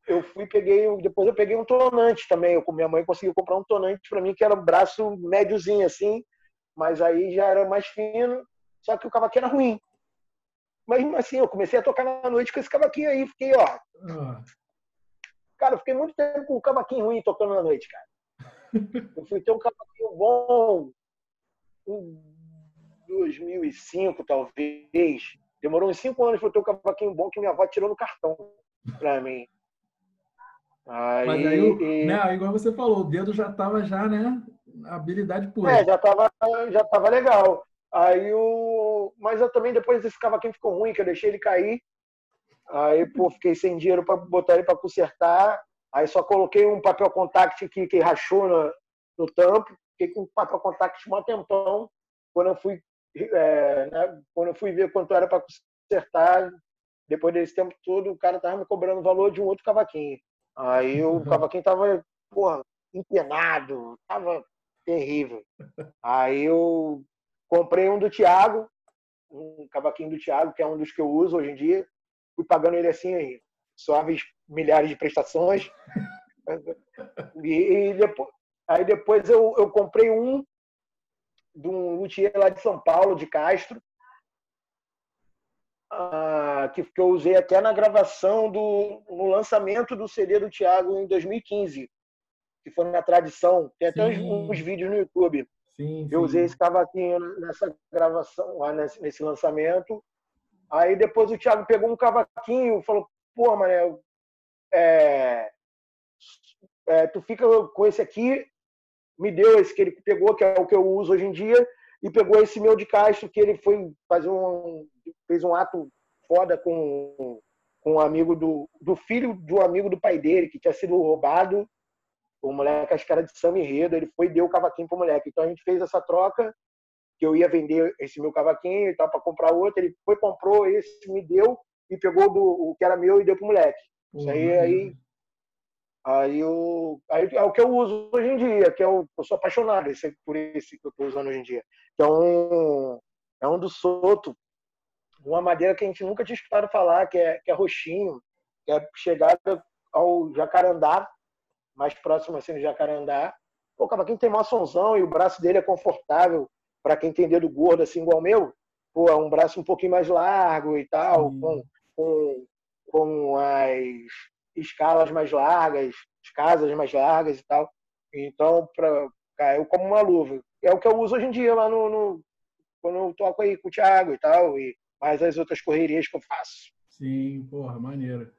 eu fui peguei depois eu peguei um tonante também. Eu minha mãe conseguiu comprar um tonante para mim que era um braço médiozinho assim, mas aí já era mais fino. Só que o cavaquinho era ruim. Mas assim, eu comecei a tocar na noite com esse cavaquinho aí, fiquei ó. Ah. Cara, eu fiquei muito tempo com o cavaquinho ruim tocando na noite, cara. Eu fui ter um cavaquinho bom em 2005, talvez. Demorou uns cinco anos para eu ter um cavaquinho bom que minha avó tirou no cartão para mim. Aí, Mas aí, e... né, igual você falou, o dedo já estava já, né? Habilidade pura. É, já estava já tava legal. Aí o. Mas eu também, depois esse cavaquinho ficou ruim, que eu deixei ele cair. Aí, pô, fiquei sem dinheiro para botar ele para consertar. Aí só coloquei um papel contact que, que rachou no, no tampo. Fiquei com papel contact um tempão. Quando eu fui é, né, quando eu fui ver quanto era para consertar, depois desse tempo todo, o cara tava me cobrando o valor de um outro cavaquinho. Aí o uhum. cavaquinho tava, porra, empenado, tava terrível. Aí eu comprei um do Thiago, um cavaquinho do Thiago, que é um dos que eu uso hoje em dia. Fui pagando ele assim aí, suaves milhares de prestações. E, e depois, aí depois eu, eu comprei um de um luthier lá de São Paulo, de Castro, ah, que, que eu usei até na gravação do no lançamento do CD do Thiago em 2015, que foi na tradição. Tem até uns, uns, vídeos no YouTube. Sim, eu usei esse cavaquinho nessa gravação, lá nesse, nesse lançamento. Aí depois o Thiago pegou um cavaquinho e falou: pô, mané, é, é, tu fica com esse aqui me deu esse que ele pegou, que é o que eu uso hoje em dia, e pegou esse meu de Castro, que ele foi fazer um. fez um ato foda com, com um amigo do, do filho de um amigo do pai dele, que tinha sido roubado. O moleque, as caras de samba enredo, ele foi e deu o cavaquinho pro moleque. Então a gente fez essa troca, que eu ia vender esse meu cavaquinho e tal, para comprar outro. Ele foi, comprou esse, me deu, e pegou do, o que era meu e deu pro moleque. Isso aí, uhum. aí Aí, eu, aí é o que eu uso hoje em dia, que é o, eu sou apaixonado esse, por esse que eu estou usando hoje em dia, que é um, é um do Soto, uma madeira que a gente nunca tinha escutado falar, que é, que é roxinho, que é chegada ao jacarandá, mais próximo assim do jacarandá. Pô, cavaquinho tem maçãozão e o braço dele é confortável, para quem tem dedo gordo assim igual o meu, pô, é um braço um pouquinho mais largo e tal, hum. com, com, com as escalas mais largas, casas mais largas e tal. Então, pra, caiu como uma luva. É o que eu uso hoje em dia lá no, no quando eu toco aí com o Thiago e tal, e mais as outras correrias que eu faço. Sim, porra, maneiro.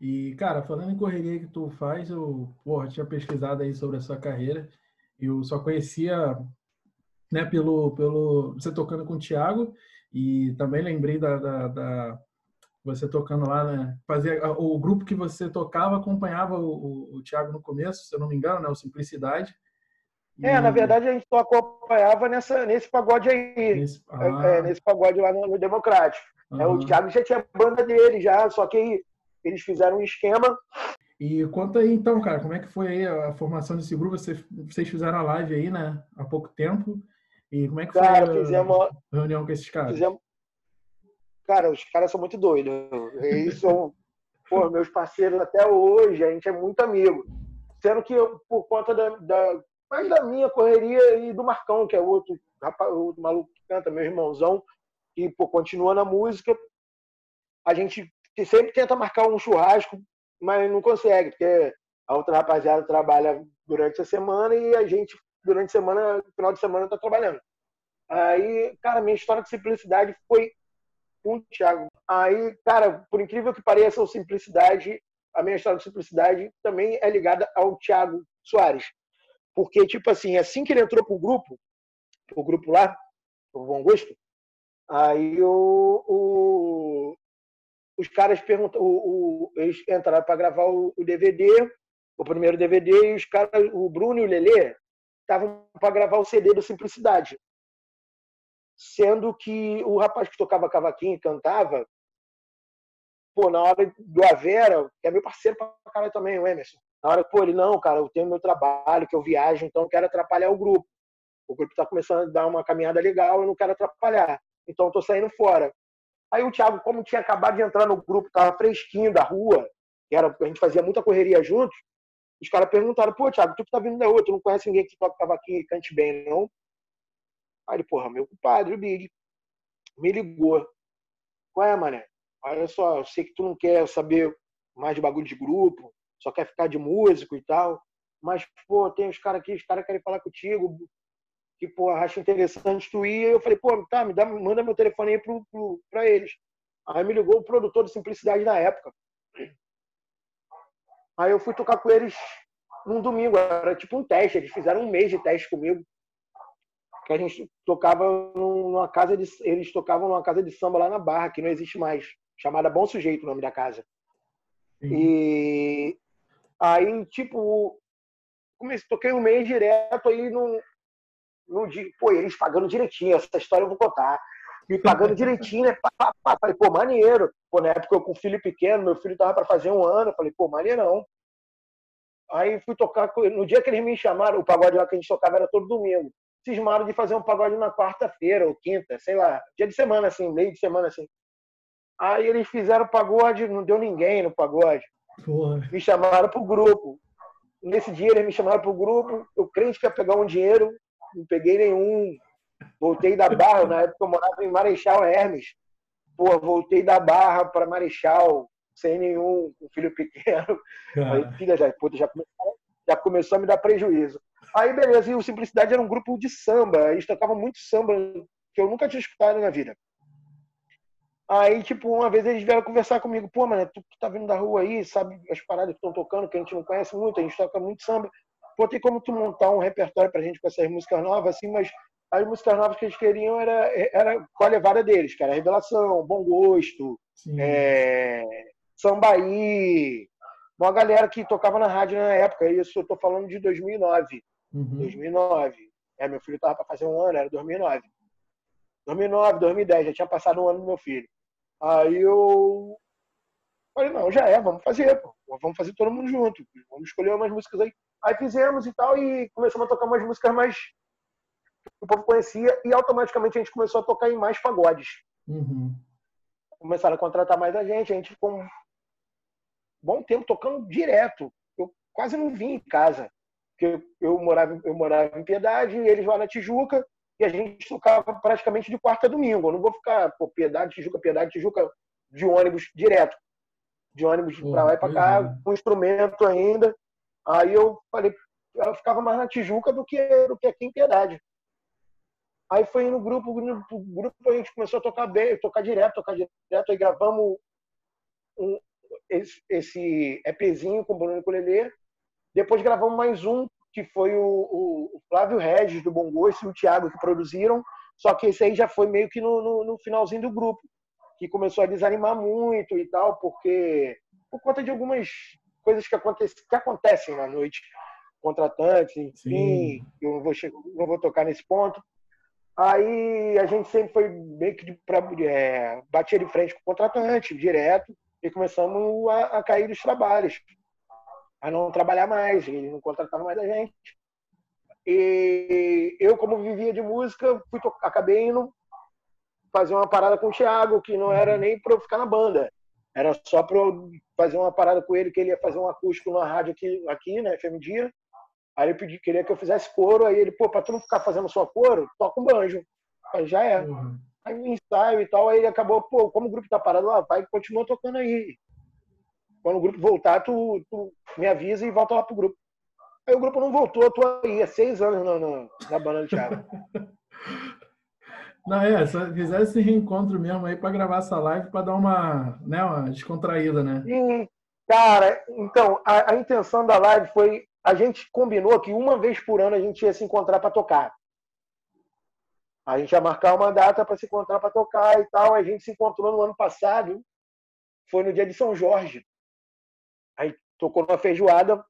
E, cara, falando em correria que tu faz, eu, porra, tinha pesquisado aí sobre a sua carreira. Eu só conhecia, né, pelo, pelo você tocando com o Thiago, e também lembrei da, da, da Você tocando lá, né? Fazia, o grupo que você tocava acompanhava o, o, o Thiago no começo, se eu não me engano, né? O Simplicidade. É, na verdade a gente só acompanhava nessa, nesse pagode aí. Nesse, é, ah. é, nesse pagode lá no, no Democrático. Uhum. É, o Thiago já tinha banda dele, já, só que eles fizeram um esquema. E conta aí então, cara, como é que foi a formação desse grupo? Vocês, vocês fizeram a live aí, né? Há pouco tempo. E como é que cara, foi a fizemos, reunião com esses caras? Fizemos... Cara, os caras são muito doidos. Eles são pô, meus parceiros até hoje, a gente é muito amigo. Sendo que eu, por conta da, da mais da minha correria e do Marcão, que é outro, rapaz, outro maluco que canta, meu irmãozão, que pô, continua na música. A gente sempre tenta marcar um churrasco, mas não consegue, porque a outra rapaziada trabalha durante a semana e a gente, durante a semana, final de semana, está trabalhando. Aí, cara, minha história de simplicidade foi com o Thiago. Aí, cara, por incrível que pareça, o simplicidade, a minha história de simplicidade também é ligada ao Thiago Soares. Porque, tipo assim, assim que ele entrou pro grupo, pro grupo lá, o Bom Gosto, aí o, o os caras perguntam, o, o, eles entraram para gravar o, o, DVD, o primeiro DVD, e os caras, o Bruno e o Lelê, estavam para gravar o CD do Simplicidade. Sendo que o rapaz que tocava cavaquinho e cantava, pô, na hora do Avera, que é meu parceiro pra caralho também, o Emerson, na hora, pô, ele, não, cara, eu tenho meu trabalho, que eu viajo, então eu quero atrapalhar o grupo. O grupo está começando a dar uma caminhada legal, eu não quero atrapalhar. Então eu tô saindo fora. Aí o Thiago, como tinha acabado de entrar no grupo, tava fresquinho da rua, era, a gente fazia muita correria juntos, os caras perguntaram, pô, Thiago, tu que tá vindo da tu não conhece ninguém que toca cavaquinho e cante bem, não? Aí ele, porra, meu compadre, o Big, me ligou. Qual é, mané? Olha só, eu sei que tu não quer saber mais de bagulho de grupo, só quer ficar de músico e tal. Mas, pô, tem os caras aqui, os caras querem falar contigo, que, pô, acho interessante tu ir. Eu falei, pô, tá, me dá, manda meu telefone aí pro, pro, pra eles. Aí me ligou o produtor de Simplicidade na época. Aí eu fui tocar com eles num domingo, era tipo um teste, eles fizeram um mês de teste comigo. Que a gente tocava numa casa de. Eles tocavam numa casa de samba lá na Barra, que não existe mais, chamada Bom Sujeito, o nome da casa. Sim. E Aí, tipo, comecei, toquei um mês direto aí no, no dia. Pô, eles pagando direitinho, essa história eu vou contar. Me pagando direitinho, né? Pá, pá. Falei, pô, maneiro. Pô, na época eu com filho pequeno, meu filho tava para fazer um ano. Falei, pô, maneirão. Aí fui tocar. No dia que eles me chamaram, o pagode lá que a gente tocava era todo domingo. Cismaram de fazer um pagode na quarta-feira ou quinta, sei lá, dia de semana, assim, meio de semana, assim. Aí eles fizeram pagode, não deu ninguém no pagode. Porra. Me chamaram pro grupo. Nesse dia eles me chamaram pro grupo. Eu crente que ia pegar um dinheiro, não peguei nenhum. Voltei da Barra, na época eu morava em Marechal Hermes. Pô, voltei da Barra para Marechal, sem nenhum, um filho pequeno. Aí, filha, já, puta, já, começou, já começou a me dar prejuízo. Aí, beleza, e o Simplicidade era um grupo de samba. Eles tocavam muito samba que eu nunca tinha escutado na vida. Aí, tipo, uma vez eles vieram conversar comigo, pô, mano, tu, tu tá vindo da rua aí, sabe as paradas que estão tocando, que a gente não conhece muito, a gente toca muito samba. Pô, tem como tu montar um repertório pra gente com essas músicas novas, assim, mas as músicas novas que eles queriam era, era com a levada deles, era Revelação, Bom Gosto, é, Sambaí, uma galera que tocava na rádio na época, isso eu tô falando de 2009. Uhum. 2009. É, meu filho tava pra fazer um ano, era 2009. 2009, 2010, já tinha passado um ano do meu filho. Aí eu falei, não, já é, vamos fazer, pô. vamos fazer todo mundo junto, vamos escolher umas músicas aí. Aí fizemos e tal, e começamos a tocar umas músicas mais que o povo conhecia, e automaticamente a gente começou a tocar em mais pagodes. Uhum. Começaram a contratar mais a gente, a gente ficou um bom tempo tocando direto. Eu quase não vim em casa, porque eu morava, eu morava em Piedade, e eles lá na Tijuca, e a gente tocava praticamente de quarta a domingo. Eu não vou ficar, pô, Piedade, Tijuca, Piedade, Tijuca, de ônibus direto. De ônibus para lá e para cá, com instrumento ainda. Aí eu falei, eu ficava mais na Tijuca do que, do que aqui em Piedade. Aí foi no grupo, no grupo a gente começou a tocar bem, tocar direto, tocar direto. Aí gravamos um, esse, esse EPzinho com o Bruno Colelê. Depois gravamos mais um que foi o, o, Flávio Regis do Bom Gosto e o Thiago que produziram, só que esse aí já foi meio que no, no, no finalzinho do grupo. que começou a desanimar muito e tal, porque por conta de algumas coisas que, acontecem, que acontecem na noite, contratantes, enfim, Sim. eu não vou, não vou tocar nesse ponto. Aí a gente sempre foi meio que para é, bater de frente com o contratante, direto, e começamos a, a, cair dos trabalhos, a não trabalhar mais, ele não contratava mais a gente. E eu, como vivia de música, fui acabei indo fazer uma parada com o Thiago, que não era nem para eu ficar na banda. Era só para eu fazer uma parada com ele, que ele ia fazer um acústico na rádio aqui, aqui né, FM Dia. Aí ele pediu, queria que eu fizesse coro, aí ele, pô, para tu não ficar fazendo só coro, toca um banjo. Aí já é. Uhum. Aí ensaio e tal, aí ele acabou, pô, como o grupo tá parado, lá, vai continua tocando aí. Quando o grupo voltar, tu, tu me avisa e volta lá pro grupo. Aí o grupo não voltou, eu tô aí há seis anos na, na, na banda do Thiago. Não, é, só fizer esse reencontro mesmo aí para gravar essa live para dar uma, né, uma descontraída, né? Cara, então, a, a, intenção da live foi. A gente combinou que uma vez por ano a gente ia se encontrar para tocar. A gente ia marcar uma data para se encontrar para tocar e tal. A gente se encontrou no ano passado, foi no dia de São Jorge. Aí tocou numa feijoada.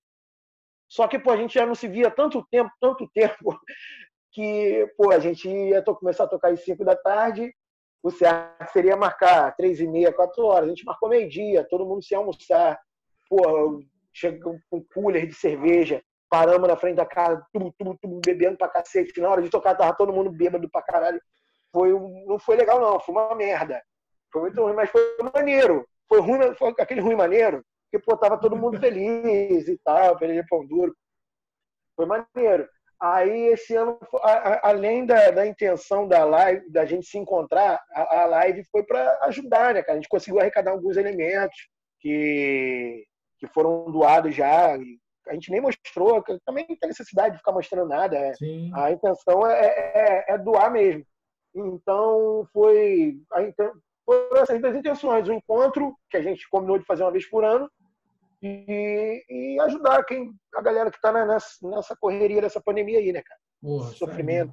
Só que, pô, a gente já não se via tanto tempo, tanto tempo, que pô, a gente ia começar a tocar às 5 da tarde, o certo seria marcar três e meia, quatro horas. A gente marcou meio-dia, todo mundo se almoçar. Pô, chegou com cooler de cerveja, paramos na frente da casa, tudo, tudo, tudo bebendo pra cacete. Na hora de tocar, tava todo mundo bêbado pra caralho. Foi, não foi legal, não, foi uma merda. Foi muito ruim, mas foi maneiro. Foi ruim, foi aquele ruim maneiro, porque pô, tava todo mundo feliz e tal, de pão duro. Foi maneiro. Aí, esse ano, além da, da, intenção da live, da gente se encontrar, a, a live foi para ajudar, né, cara? A gente conseguiu arrecadar alguns elementos que, que foram doados já. A gente nem mostrou, também não tem necessidade de ficar mostrando nada. É. A intenção é, é, é, doar mesmo. Então, foi. A, foram essas duas intenções. O encontro, que a gente combinou de fazer uma vez por ano, e, e ajudar quem, a galera que está nessa, nessa correria dessa pandemia aí, né, cara? Porra, Sofrimento.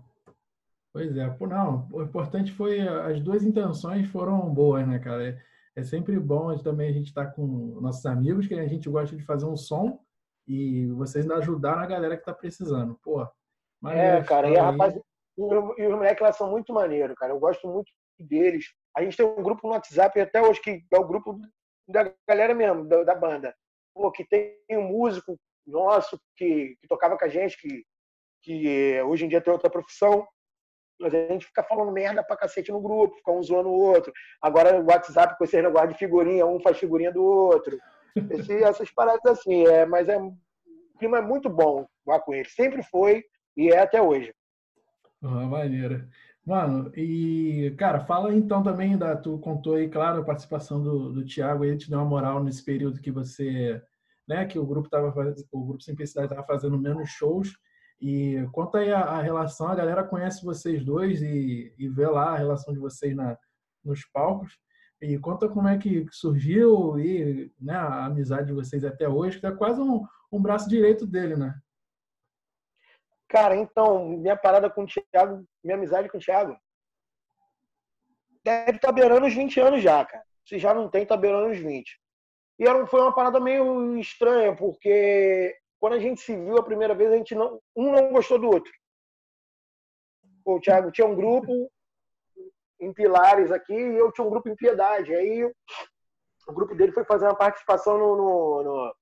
Pois é, não, o importante foi as duas intenções foram boas, né, cara? É, é sempre bom também a gente estar tá com nossos amigos, que a gente gosta de fazer um som e vocês ainda ajudaram a galera que está precisando. Pô, é, cara, e, a rapaz, e os moleques lá são muito maneiro, cara. Eu gosto muito deles. A gente tem um grupo no WhatsApp até hoje que é o grupo da galera mesmo, da, da banda pô, que tem um músico nosso que, que tocava com a gente, que, que hoje em dia tem outra profissão, mas a gente fica falando merda pra cacete no grupo, fica um zoando o outro. Agora o WhatsApp com esse negócio de figurinha, um faz figurinha do outro. Esse, essas paradas assim, é, mas é, o clima é muito bom lá com ele. Sempre foi e é até hoje. Ah, maneira. Mano, e, cara, fala então também da. Tu contou aí, claro, a participação do, do Thiago, ele te deu uma moral nesse período que você. Né, que o grupo tava o grupo Simplicidade estava fazendo menos shows. E conta aí a, a, relação, a galera conhece vocês dois e, e vê lá a relação de vocês na, nos palcos. E conta como é que surgiu e né, a amizade de vocês até hoje, que é quase um, um braço direito dele, né? Cara, então, minha parada com o Thiago, minha amizade com o Thiago, deve estar tá beirando os 20 anos já, cara. Se já não tem, tá beirando os 20. E era, foi uma parada meio estranha, porque quando a gente se viu a primeira vez, a gente não, um não gostou do outro. O Thiago tinha um grupo em Pilares aqui e eu tinha um grupo em Piedade. Aí o grupo dele foi fazer uma participação no, no, no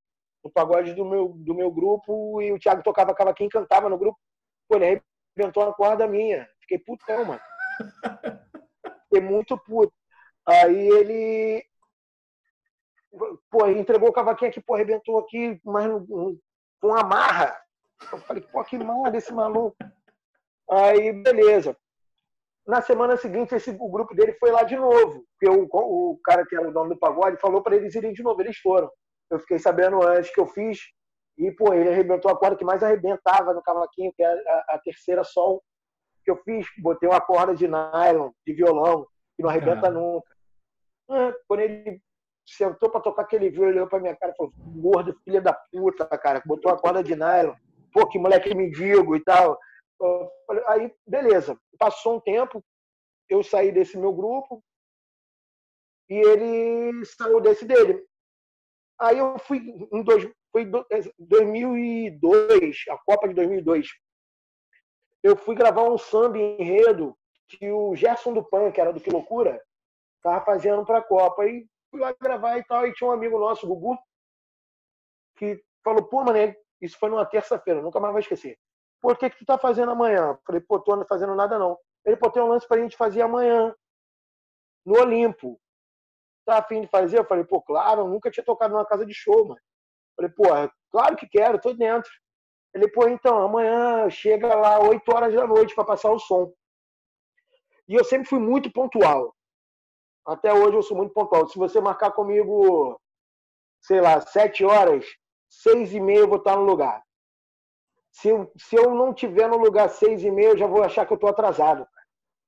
no pagode do meu, do meu grupo e o Thiago tocava cavaquinho e cantava no grupo. Pô, ele arrebentou a corda minha. Fiquei putão, mano. Fiquei muito puto. Aí ele. Pô, entregou o cavaquinho aqui, pô, arrebentou aqui, mas com amarra. Eu falei, pô, que merda esse maluco. Aí, beleza. Na semana seguinte, esse, o grupo dele foi lá de novo. Porque o, o cara que era o dono do pagode falou para eles irem de novo. Eles foram eu fiquei sabendo antes que eu fiz. E, pô, ele arrebentou a corda que mais arrebentava no cavaquinho, que é a, a terceira sol que eu fiz. Botei uma corda de nylon, de violão, que não arrebenta nunca. Ah, quando ele sentou para tocar aquele violão, ele olhou pra minha cara e falou: gordo, filha da puta, cara, botou a corda de nylon. Pô, que moleque mendigo e tal. Aí, beleza. Passou um tempo, eu saí desse meu grupo, e ele saiu desse dele. Aí eu fui em dois, foi 2002, a Copa de 2002. Eu fui gravar um samba enredo que o Gerson do Pan, que era do Que Loucura, tava fazendo para a Copa. E fui lá gravar e tal. E tinha um amigo nosso, Gugu, que falou: pô, mané, isso foi numa terça-feira, nunca mais vou esquecer. O que, que tu tá fazendo amanhã? Falei: pô, tô não fazendo nada não. Ele, tem um lance pra gente fazer amanhã, no Olimpo. Tá afim de fazer? Eu falei: pô, claro, eu nunca tinha tocado numa casa de show, mano. Falei: pô, claro que quero, tô dentro. Ele, pô, então, amanhã chega lá 8 horas da noite para passar o som. E eu sempre fui muito pontual. Até hoje eu sou muito pontual. Se você marcar comigo, sei lá, 7 horas, 6 e meia eu vou estar no lugar. Se eu, se eu não tiver no lugar 6 e meia, eu já vou achar que eu estou atrasado.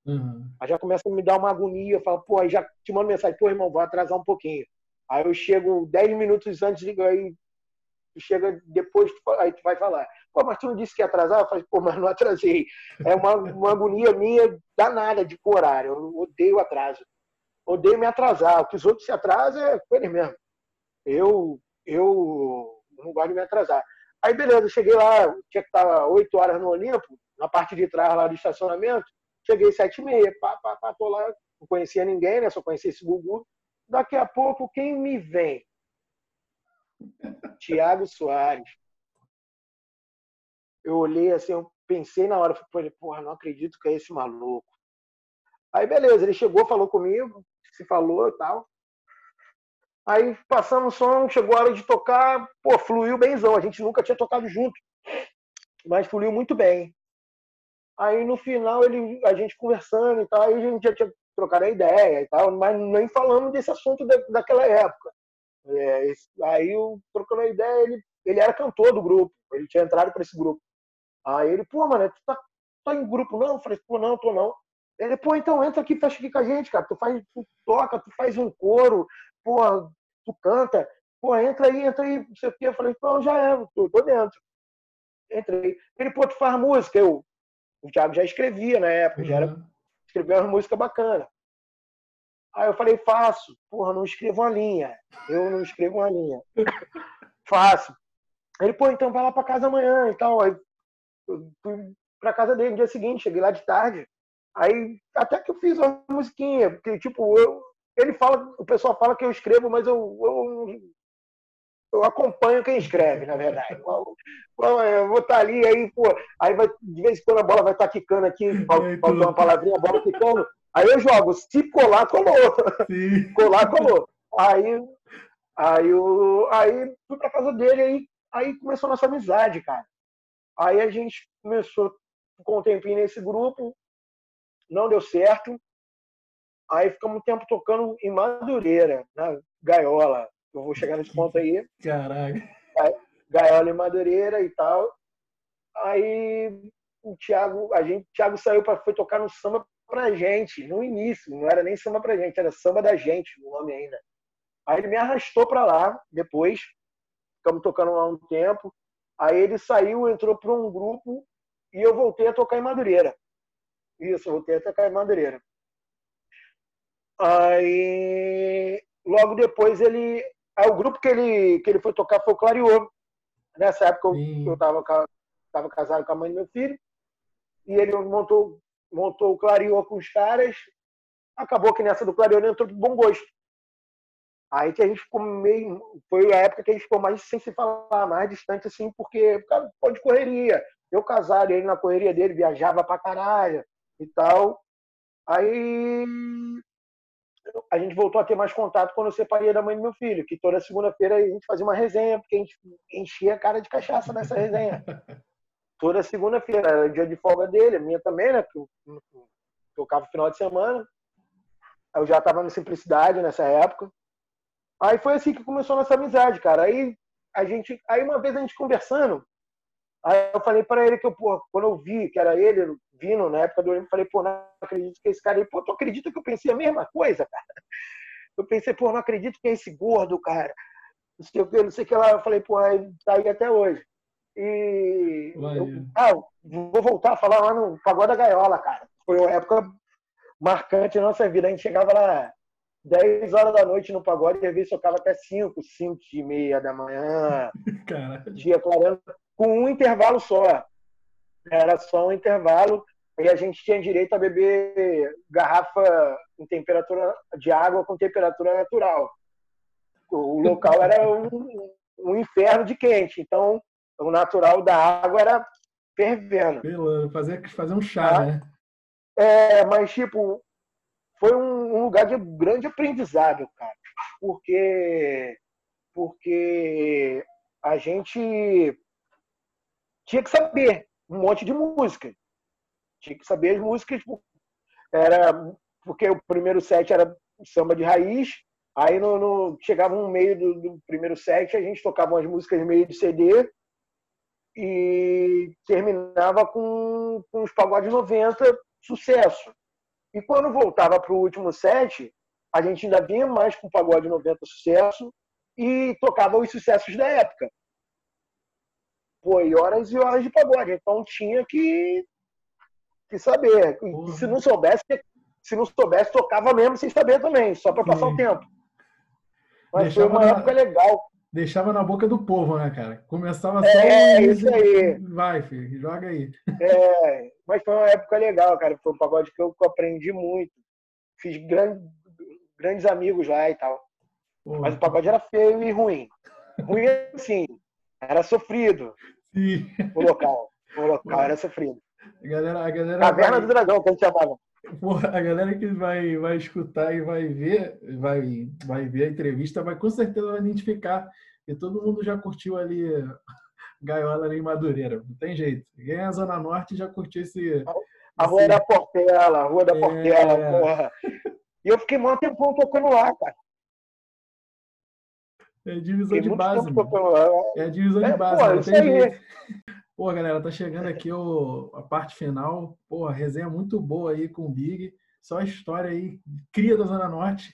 Uhum. Aí já começa a me dar uma agonia. Eu falo, pô, aí já te mando mensagem, pô, irmão, vou atrasar um pouquinho. Aí eu chego 10 minutos antes de. Aí chega depois, aí tu vai falar. Pô, mas tu não disse que ia atrasar? Eu falei, pô, mas não atrasei. É uma, uma agonia minha danada de horário. Eu odeio atraso. Odeio me atrasar. O que os outros se atrasam é com eles mesmo. Eu, eu não gosto de me atrasar. Aí, beleza, cheguei lá, tinha que estar 8 horas no Olimpo, na parte de trás lá do estacionamento. Cheguei sete e meia, pá, pá, pá, tô lá, não conhecia ninguém, né? Só conhecia esse Gugu. Daqui a pouco, quem me vem? Tiago Soares. Eu olhei assim, eu pensei na hora, falei, porra, não acredito que é esse maluco. Aí, beleza, ele chegou, falou comigo, se falou e tal. Aí passamos o som, chegou a hora de tocar, pô, fluiu bemzão. A gente nunca tinha tocado junto, mas fluiu muito bem. Aí no final ele, a gente conversando e tal, aí a gente já tinha trocado a ideia e tal, mas nem falando desse assunto da, daquela época. É, aí eu trocando a ideia, ele, ele era cantor do grupo, ele tinha entrado para esse grupo. Aí ele, pô, mano, tu tá, tá em grupo não? Eu falei, pô, não, tô não. Ele, pô, então entra aqui, fecha aqui com a gente, cara. Tu faz, tu toca, tu faz um coro, pô, tu canta, pô, entra aí, entra aí, não sei o quê. Eu falei, pô, já é, tô, tô dentro. Entrei. Ele, pô, tu faz música? Eu, o Thiago já escrevia na época, uhum. já era, uhum. escrevia uma música bacana. Aí eu falei, faço. Porra, não escrevo uma linha. Eu não escrevo uma linha. faço. Ele, pô, então vai lá pra casa amanhã e tal. Aí eu fui pra casa dele no dia seguinte, cheguei lá de tarde. Aí até que eu fiz uma musiquinha, porque, tipo, eu, ele fala, o pessoal fala que eu escrevo, mas eu, eu, eu acompanho quem escreve, na verdade. Eu vou estar tá ali, aí, pô, aí vai, de vez em quando a bola vai estar tá quicando aqui, faltou uma palavrinha, a bola quicando. Aí eu jogo, se colar, colou. Sim. Colar, colou. Aí, aí, eu, aí fui pra casa dele, aí, aí começou a nossa amizade, cara. Aí a gente começou com um tempinho nesse grupo, não deu certo. Aí ficamos um tempo tocando em Madureira, na Gaiola. Eu vou chegar nesse ponto aí. Caraca. Gaiola em Madureira e tal. Aí o Thiago, a gente, o Thiago saiu para foi tocar no samba pra gente, no início, não era nem samba pra gente, era samba da gente, o nome ainda. Aí ele me arrastou para lá, depois, ficamos tocando lá um tempo. Aí ele saiu, entrou para um grupo e eu voltei a tocar em Madureira. Isso, eu voltei a tocar em Madureira. Aí, logo depois, ele. Aí, o grupo que ele, que ele foi tocar foi o Clariô. Nessa época, eu estava tava casado com a mãe do meu filho. E ele montou montou o Clarion com os caras, acabou que nessa do Clarion entrou de bom gosto. Aí que a gente ficou meio. Foi a época que a gente ficou mais sem se falar, mais distante, assim, porque cara, pode correria. Eu casado, ele na correria dele, viajava pra caralho e tal. Aí a gente voltou a ter mais contato quando eu separei da mãe do meu filho, que toda segunda-feira a gente fazia uma resenha, porque a gente enchia a cara de cachaça nessa resenha. toda segunda-feira, era o dia de folga dele, a minha também, né? Que eu, tocava final de semana. Eu já estava na simplicidade nessa época. Aí foi assim que começou a nossa amizade, cara. Aí a gente, aí uma vez a gente conversando, aí eu falei para ele que eu, pô, quando eu vi que era ele vindo na época do eu falei, pô, não acredito que esse cara, ele, pô, tu acredita que eu pensei a mesma coisa, cara? Eu pensei, pô, não acredito que é esse gordo, cara. Não sei o que, não sei o que lá. Eu falei, pô, aí tá aí até hoje. E eu, ah, vou voltar a falar lá no Pagode da Gaiola, cara. Foi uma época marcante na nossa vida. A gente chegava lá 10 horas da noite no pagode, e às vezes tocava até 5, 5 e meia da manhã. Caralho. Dia clareando, com um intervalo só. Era só um intervalo. E a gente tinha direito a beber garrafa em temperatura de água com temperatura natural. O local era um, um inferno de quente. Então, o natural da água era fervendo. Fazer, fazer um chá, Ah. né? É, mas, tipo, foi um, um lugar de grande aprendizado, cara. Porque, porque a gente tinha que saber um monte de música. Tinha que saber as músicas. Era, porque o primeiro set era samba de raiz. Aí no, no- chegava no meio do, do primeiro set, a gente tocava umas músicas meio de CD e terminava com, com os pagodes 90 sucesso. E quando voltava para o último set, a gente ainda vinha mais com o pagode 90 sucesso e tocava os sucessos da época. E horas e horas de pagode. Então tinha que, que saber. E se não soubesse, se não soubesse, tocava mesmo sem saber também, só para passar Sim. o tempo. Mas Deixava foi uma na- época legal. Deixava na boca do povo, né, cara? Começava só. É, isso aí. Vai, filho, joga aí. É, mas foi uma época legal, cara. Foi um pagode que eu aprendi muito. Fiz gran- grandes amigos lá e tal. Pô, Mas o pagode era feio e ruim. Ruim assim, era sofrido sim. o local. O local era sofrido. A galera, a galera Caverna vai- do Dragão, que a gente chamava. Porra, a galera que vai, vai escutar e vai ver, vai, vai ver a entrevista, vai com certeza vai identificar. E todo mundo já curtiu ali Gaiola ali em Madureira. Não tem jeito. Quem é a Zona Norte já curtiu esse. A Rua esse- da Portela, a Rua da É. Portela, porra. E eu fiquei muito tempão tocando lá, cara. É divisão de base. É a divisão É, de base, pô, não tem jeito. Pô, galera, tá chegando aqui o, a parte final. Pô, a resenha muito boa aí com o Big. Só história aí, cria da Zona Norte.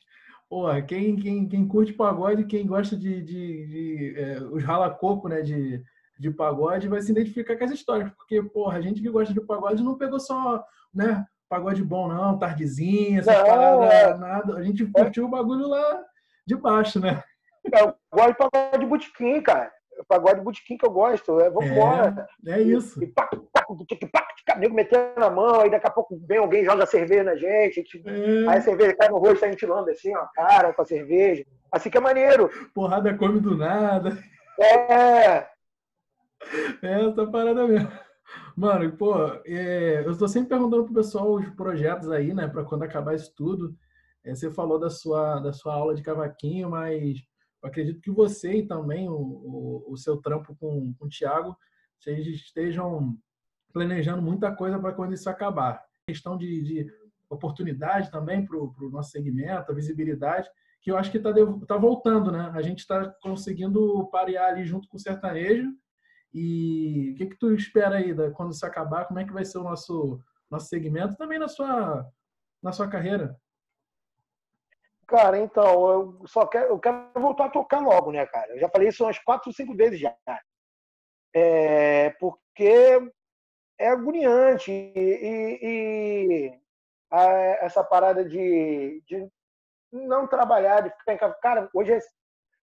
Pô, quem, quem, quem curte pagode, quem gosta de, de, de, é, os rala-coco, né, de, de pagode, vai se identificar com as histórias. Porque, porra, a gente que gosta de pagode não pegou só, né, pagode bom, não, tardezinha, essas Não, paradas, é. nada. A gente curtiu o bagulho lá de baixo, né? Gosto de pagode de botequim, cara. Pagode de botequim que eu gosto. É, vambora. É isso. E pá, pá, tic, pá, tic, nego metendo na mão, aí daqui a pouco vem alguém joga cerveja na gente, a gente- É. aí a cerveja cai no rosto, a gente assim, ó, cara, com a cerveja. Assim que é maneiro. Porrada come do nada. É, É essa parada mesmo. Mano, pô, é, eu estou sempre perguntando pro pessoal os projetos aí, né, para quando acabar isso tudo. É, você falou da sua, da sua aula de cavaquinho, mas eu acredito que você e também o, o, o seu trampo com, com o Thiago, vocês estejam planejando muita coisa para quando isso acabar. Questão de, de oportunidade também para o nosso segmento, a visibilidade, que eu acho que está tá voltando, né? A gente está conseguindo parear ali junto com o sertanejo. E o que, que tu espera aí da, quando isso acabar? Como é que vai ser o nosso, nosso segmento também na sua, na sua carreira? Cara, então, eu só quero, eu quero voltar a tocar logo, né, cara? Eu já falei isso umas quatro, cinco vezes já. É, porque é agoniante e, e a- essa parada de, de não trabalhar, de ficar em casa. Cara, hoje é-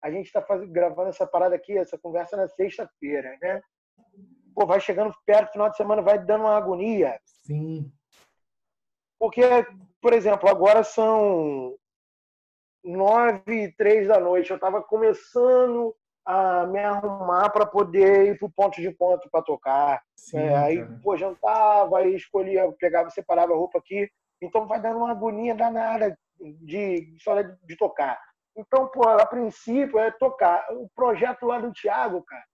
a gente está gravando essa parada aqui, essa conversa na sexta-feira, né? Pô, vai chegando perto, final de semana vai dando uma agonia. Sim, Porque, por exemplo, agora são nove e três da noite. Eu estava começando a me arrumar para poder ir pro ponto de ponto para tocar. sim. É, aí, pô, jantava, aí escolhia, pegava, separava a roupa aqui. Então vai dando uma agonia danada de, só de, de tocar. Então, pô, a princípio é tocar. O projeto lá do Thiago, cara,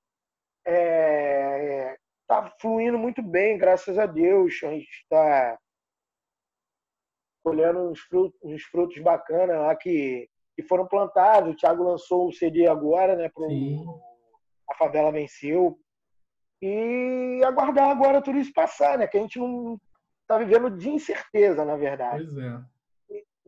é, tá fluindo muito bem, graças a Deus. A gente está colhendo uns frutos, uns frutos bacanas lá que, que foram plantados. O Thiago lançou o CD agora, né? Pro, Sim. a favela venceu. E aguardar agora tudo isso passar, né? Que a gente não tá vivendo de incerteza, na verdade. Pois é.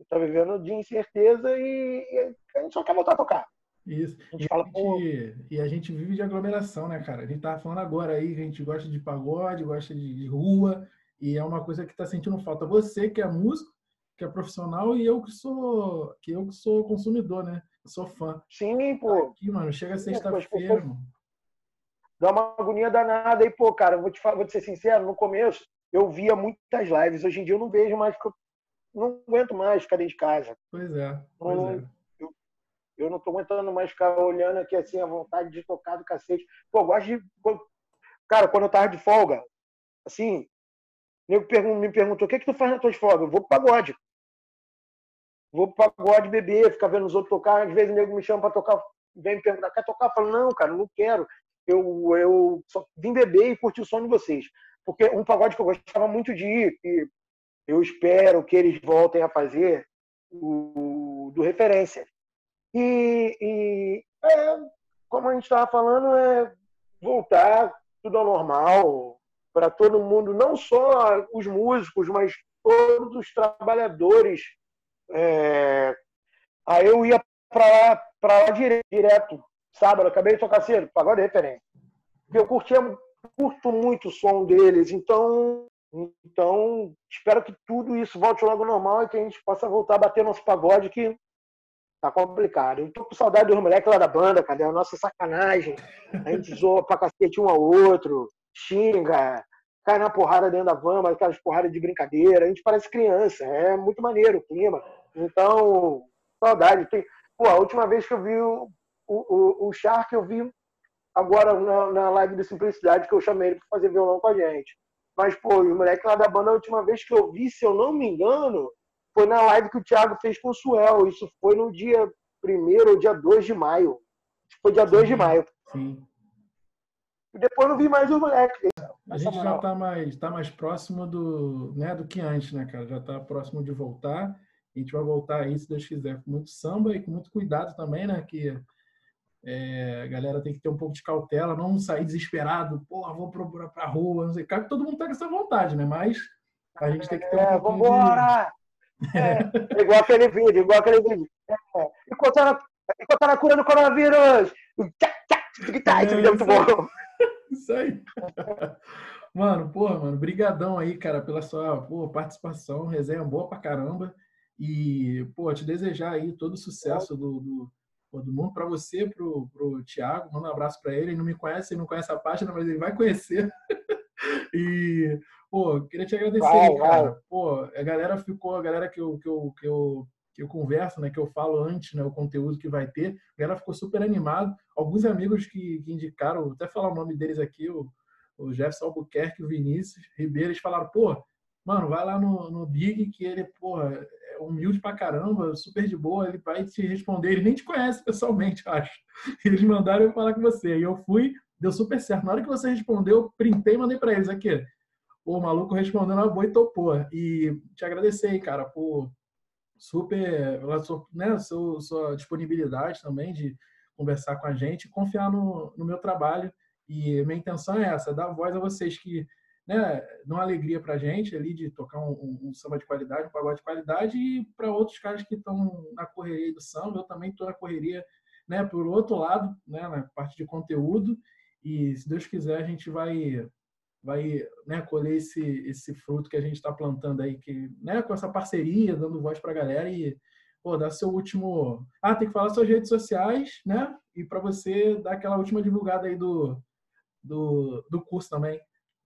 Tá vivendo de incerteza e, e a gente só quer voltar a tocar. Isso. A gente E a, fala, pô, gente, e a gente vive de aglomeração, né, cara? A gente tava falando agora aí que a gente gosta de pagode, gosta de, de rua, e é uma coisa que tá sentindo falta. Você que é músico, que é profissional e eu que sou que eu que sou consumidor, né? Eu sou fã. Sim, pô. Aqui, mano, chega sexta-feira. Dá uma agonia danada aí, pô, cara. Vou te, falar, vou te ser sincero, no começo eu via muitas lives. Hoje em dia eu não vejo mais, porque eu não aguento mais ficar dentro de casa. Pois é, pois não, é. Eu, eu não tô aguentando mais ficar olhando aqui assim, a vontade de tocar do cacete. Pô, eu gosto de. Cara, quando eu tava de folga, assim, nego me perguntou: o que, que tu faz na tua folga? Eu vou pro pagode. Vou pro pagode beber, ficar vendo os outros tocar. Às vezes o nego me chama pra tocar, vem me perguntar: quer tocar? Eu falo: não, cara, não quero. Eu, eu só vim beber e curtir o som de vocês. Porque um pagode que eu gostava muito de ir, e eu espero que eles voltem a fazer, o do referência. E, e é, como a gente estava falando, é voltar tudo ao normal para todo mundo, não só os músicos, mas todos os trabalhadores. É... Aí eu ia para lá, para lá direto, sábado, acabei de tocar cedo, pagode referência. Eu curtia, curto muito o som deles, então então, espero que tudo isso volte logo normal e que a gente possa voltar a bater nosso pagode, que tá complicado. Eu tô com saudade dos moleques lá da banda, cadê a nossa sacanagem? A gente zoa pra cacete um ao outro, xinga, cai na porrada dentro da van, aquelas porradas de brincadeira. A gente parece criança, é muito maneiro o clima. Então, saudade. Tem... Pô, a última vez que eu vi o, o, o Shark, eu vi agora na, na live de Simplicidade, que eu chamei ele para fazer violão com a gente. Mas, pô, os moleques lá da banda, a última vez que eu vi, se eu não me engano, foi na live que o Thiago fez com o Suel. Isso foi no dia 1 ou dia 2 de maio. Foi dia 2 de maio. Sim. E depois não vi mais os moleques. A gente já está mais, tá mais próximo do, né, do que antes, né, cara? Já está próximo de voltar. A gente vai voltar aí, se Deus quiser, com muito samba e com muito cuidado também, né? Que é, a galera tem que ter um pouco de cautela, não sair desesperado, porra, vou procurar pra rua, não sei. Claro que todo mundo tá com essa vontade, né? Mas a gente tem que ter um é, vambora! de... É, igual aquele vídeo, igual aquele vídeo. É, enquanto ela, enquanto cura do coronavírus! Tá, esse vídeo é muito bom. Isso aí. Mano, porra, mano, brigadão aí, cara, pela sua porra, participação, resenha boa pra caramba. E, pô, te desejar aí todo o sucesso do, do todo mundo. Para você, pro, pro Thiago, manda um abraço para ele. Ele não me conhece, ele não conhece a página, mas ele vai conhecer. e, pô, queria te agradecer, vai, cara. Vai. Pô, a galera ficou, a galera que eu, que eu, que eu, que eu converso, né, que eu falo antes, né, o conteúdo que vai ter, a galera ficou super animado. Alguns amigos que, que indicaram, vou até falar o nome deles aqui, o, o Jefferson Albuquerque, o Vinícius Ribeiro, eles falaram, pô, mano, vai lá no, no Big que ele, porra, humilde pra caramba, super de boa, ele vai te responder, ele nem te conhece pessoalmente, acho. Eles mandaram eu falar com você. E eu fui, deu super certo. Na hora que você respondeu, eu printei e mandei para eles aqui. O maluco respondeu na boa e topou. E te agradecer, cara, por super, né, sua, sua disponibilidade também de conversar com a gente, confiar no, no meu trabalho. E minha intenção é essa, dar voz a vocês que né, dão alegria para a gente ali de tocar um, um, um, samba de qualidade, um pagode de qualidade, e para outros caras que estão na correria do samba, eu também estou na correria, né, por outro lado, né, na parte de conteúdo, e se Deus quiser a gente vai vai né, colher esse, esse fruto que a gente está plantando aí, que, né, com essa parceria, dando voz para a galera e pô, dar seu último. Ah, tem que falar suas redes sociais, né? E para você dar aquela última divulgada aí do, do, do curso também.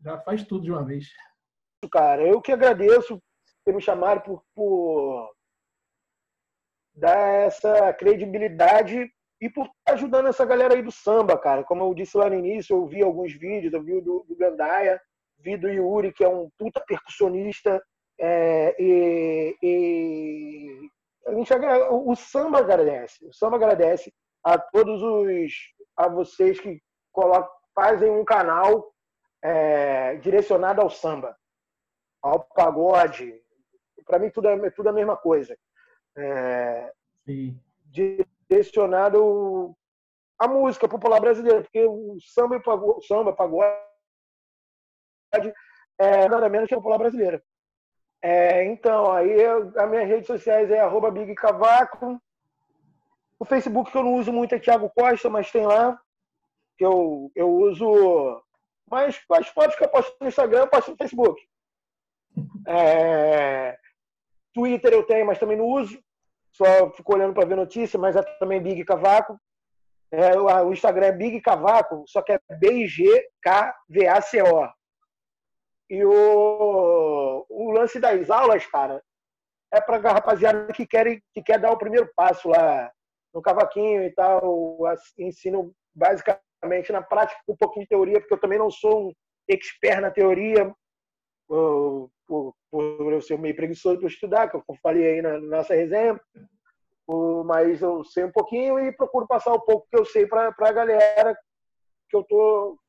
Já faz tudo de uma vez. Cara, eu que agradeço por me chamarem, por, por dar essa credibilidade e por estar ajudando essa galera aí do samba, cara. Como eu disse lá no início, eu vi alguns vídeos, eu vi do, do Gandaia, vi do Yuri, que é um puta percussionista, é, e, e a gente, o samba agradece, o samba agradece a todos os, a vocês que colocam, fazem um canal é, direcionado ao samba, ao pagode. Para mim, tudo é, tudo é a mesma coisa. É, direcionado à música popular brasileira, porque o samba e pagode, o samba, pagode é nada menos que a popular brasileira. É, então, aí as minhas redes sociais é arroba Big Cavaco. O Facebook que eu não uso muito é Thiago Costa, mas tem lá. Que eu, eu uso mas as fotos que eu posto no Instagram, eu posto no Facebook. É... Twitter eu tenho, mas também não uso. Só fico olhando para ver notícia, mas é também Big Cavaco. É, o Instagram é Big Cavaco, só que é B-I-G-K-V-A-C-O. E o, o lance das aulas, cara, é para a rapaziada que quer, que quer dar o primeiro passo lá no cavaquinho e tal. Ensino basicamente na prática com um pouquinho de teoria, porque eu também não sou um expert na teoria, por, por, por eu ser meio preguiçoso para estudar, que eu falei aí na, na nossa resenha. Mas eu sei um pouquinho e procuro passar o pouco que eu sei para a galera que eu estou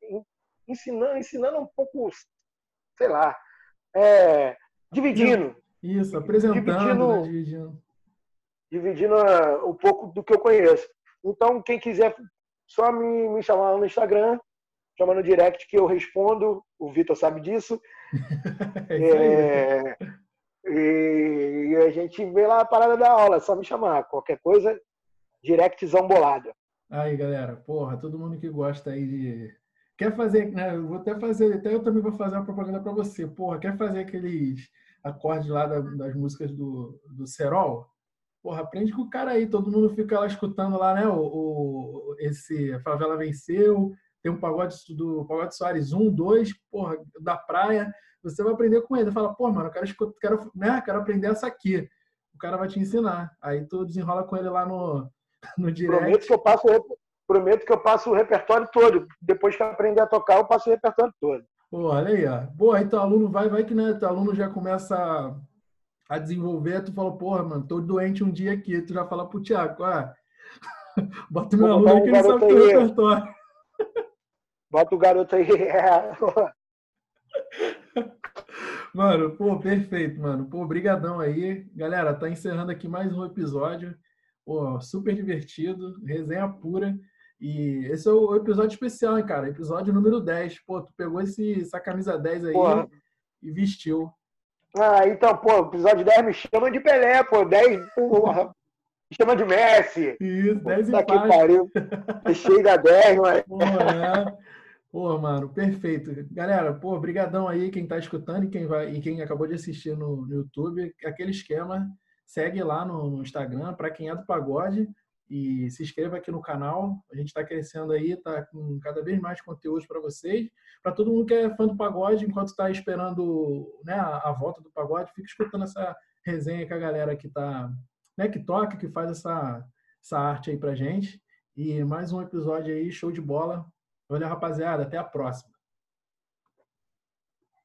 ensinando, ensinando um pouco, sei lá, é, dividindo. Isso, apresentando, dividindo, né? dividindo. dividindo uh, um pouco do que eu conheço. Então, quem quiser, só me, me chamar no Instagram, chama no direct que eu respondo. O Vitor sabe disso. é, e, e, a gente vê lá a parada da aula, é só me chamar. Qualquer coisa, directzão bolado. Aí, galera, porra, todo mundo que gosta aí de. Quer fazer, né? Eu vou até fazer, até eu também vou fazer uma propaganda para você. Porra, quer fazer aqueles acordes lá das músicas do, do Serol? Porra, aprende com o cara aí, todo mundo fica lá escutando lá, né? O, o esse Favela Venceu, tem um pagode do Pagode Soares 1, 2, porra, da praia. Você vai aprender com ele. Fala, pô, mano, eu quero, quero, né, quero aprender essa aqui. O cara vai te ensinar. Aí tu desenrola com ele lá no, no direct. Prometo que eu passo, prometo que eu passo o repertório todo. Depois que aprender a tocar, eu passo o repertório todo. Pô, olha aí, ó. Pô, aí teu aluno vai, vai que né, teu aluno já começa a desenvolver, tu fala, porra, mano, tô doente um dia aqui. Tu já fala pro Tiago, ah, bota o meu aluno aí que ele sabe o repertório. Bota o garoto aí. mano, pô, perfeito, mano. Pô, brigadão aí. Galera, tá encerrando aqui mais um episódio. Pô, super divertido, resenha pura. E esse é o episódio especial, hein, cara? Episódio número 10. Pô, tu pegou esse, essa camisa 10 aí Porra. e vestiu. Ah, então, pô, episódio 10 me chama de Pelé, pô. 10, porra. me chama de Messi. Isso, 10 e que pariu. Cheio da 10, mano. Pô, é. Pô, mano, perfeito. Galera, pô, brigadão aí quem tá escutando e quem vai e quem acabou de assistir no, no YouTube, aquele esquema, segue lá no, no Instagram para quem é do pagode e se inscreva aqui no canal. A gente está crescendo aí, tá com cada vez mais conteúdo para vocês. Para todo mundo que é fã do pagode, enquanto está esperando né, a, volta do pagode, fica escutando essa resenha com a galera que tá, né, que toca, que faz essa, essa arte aí pra gente. E mais um episódio aí, show de bola. Valeu, rapaziada. Até a próxima.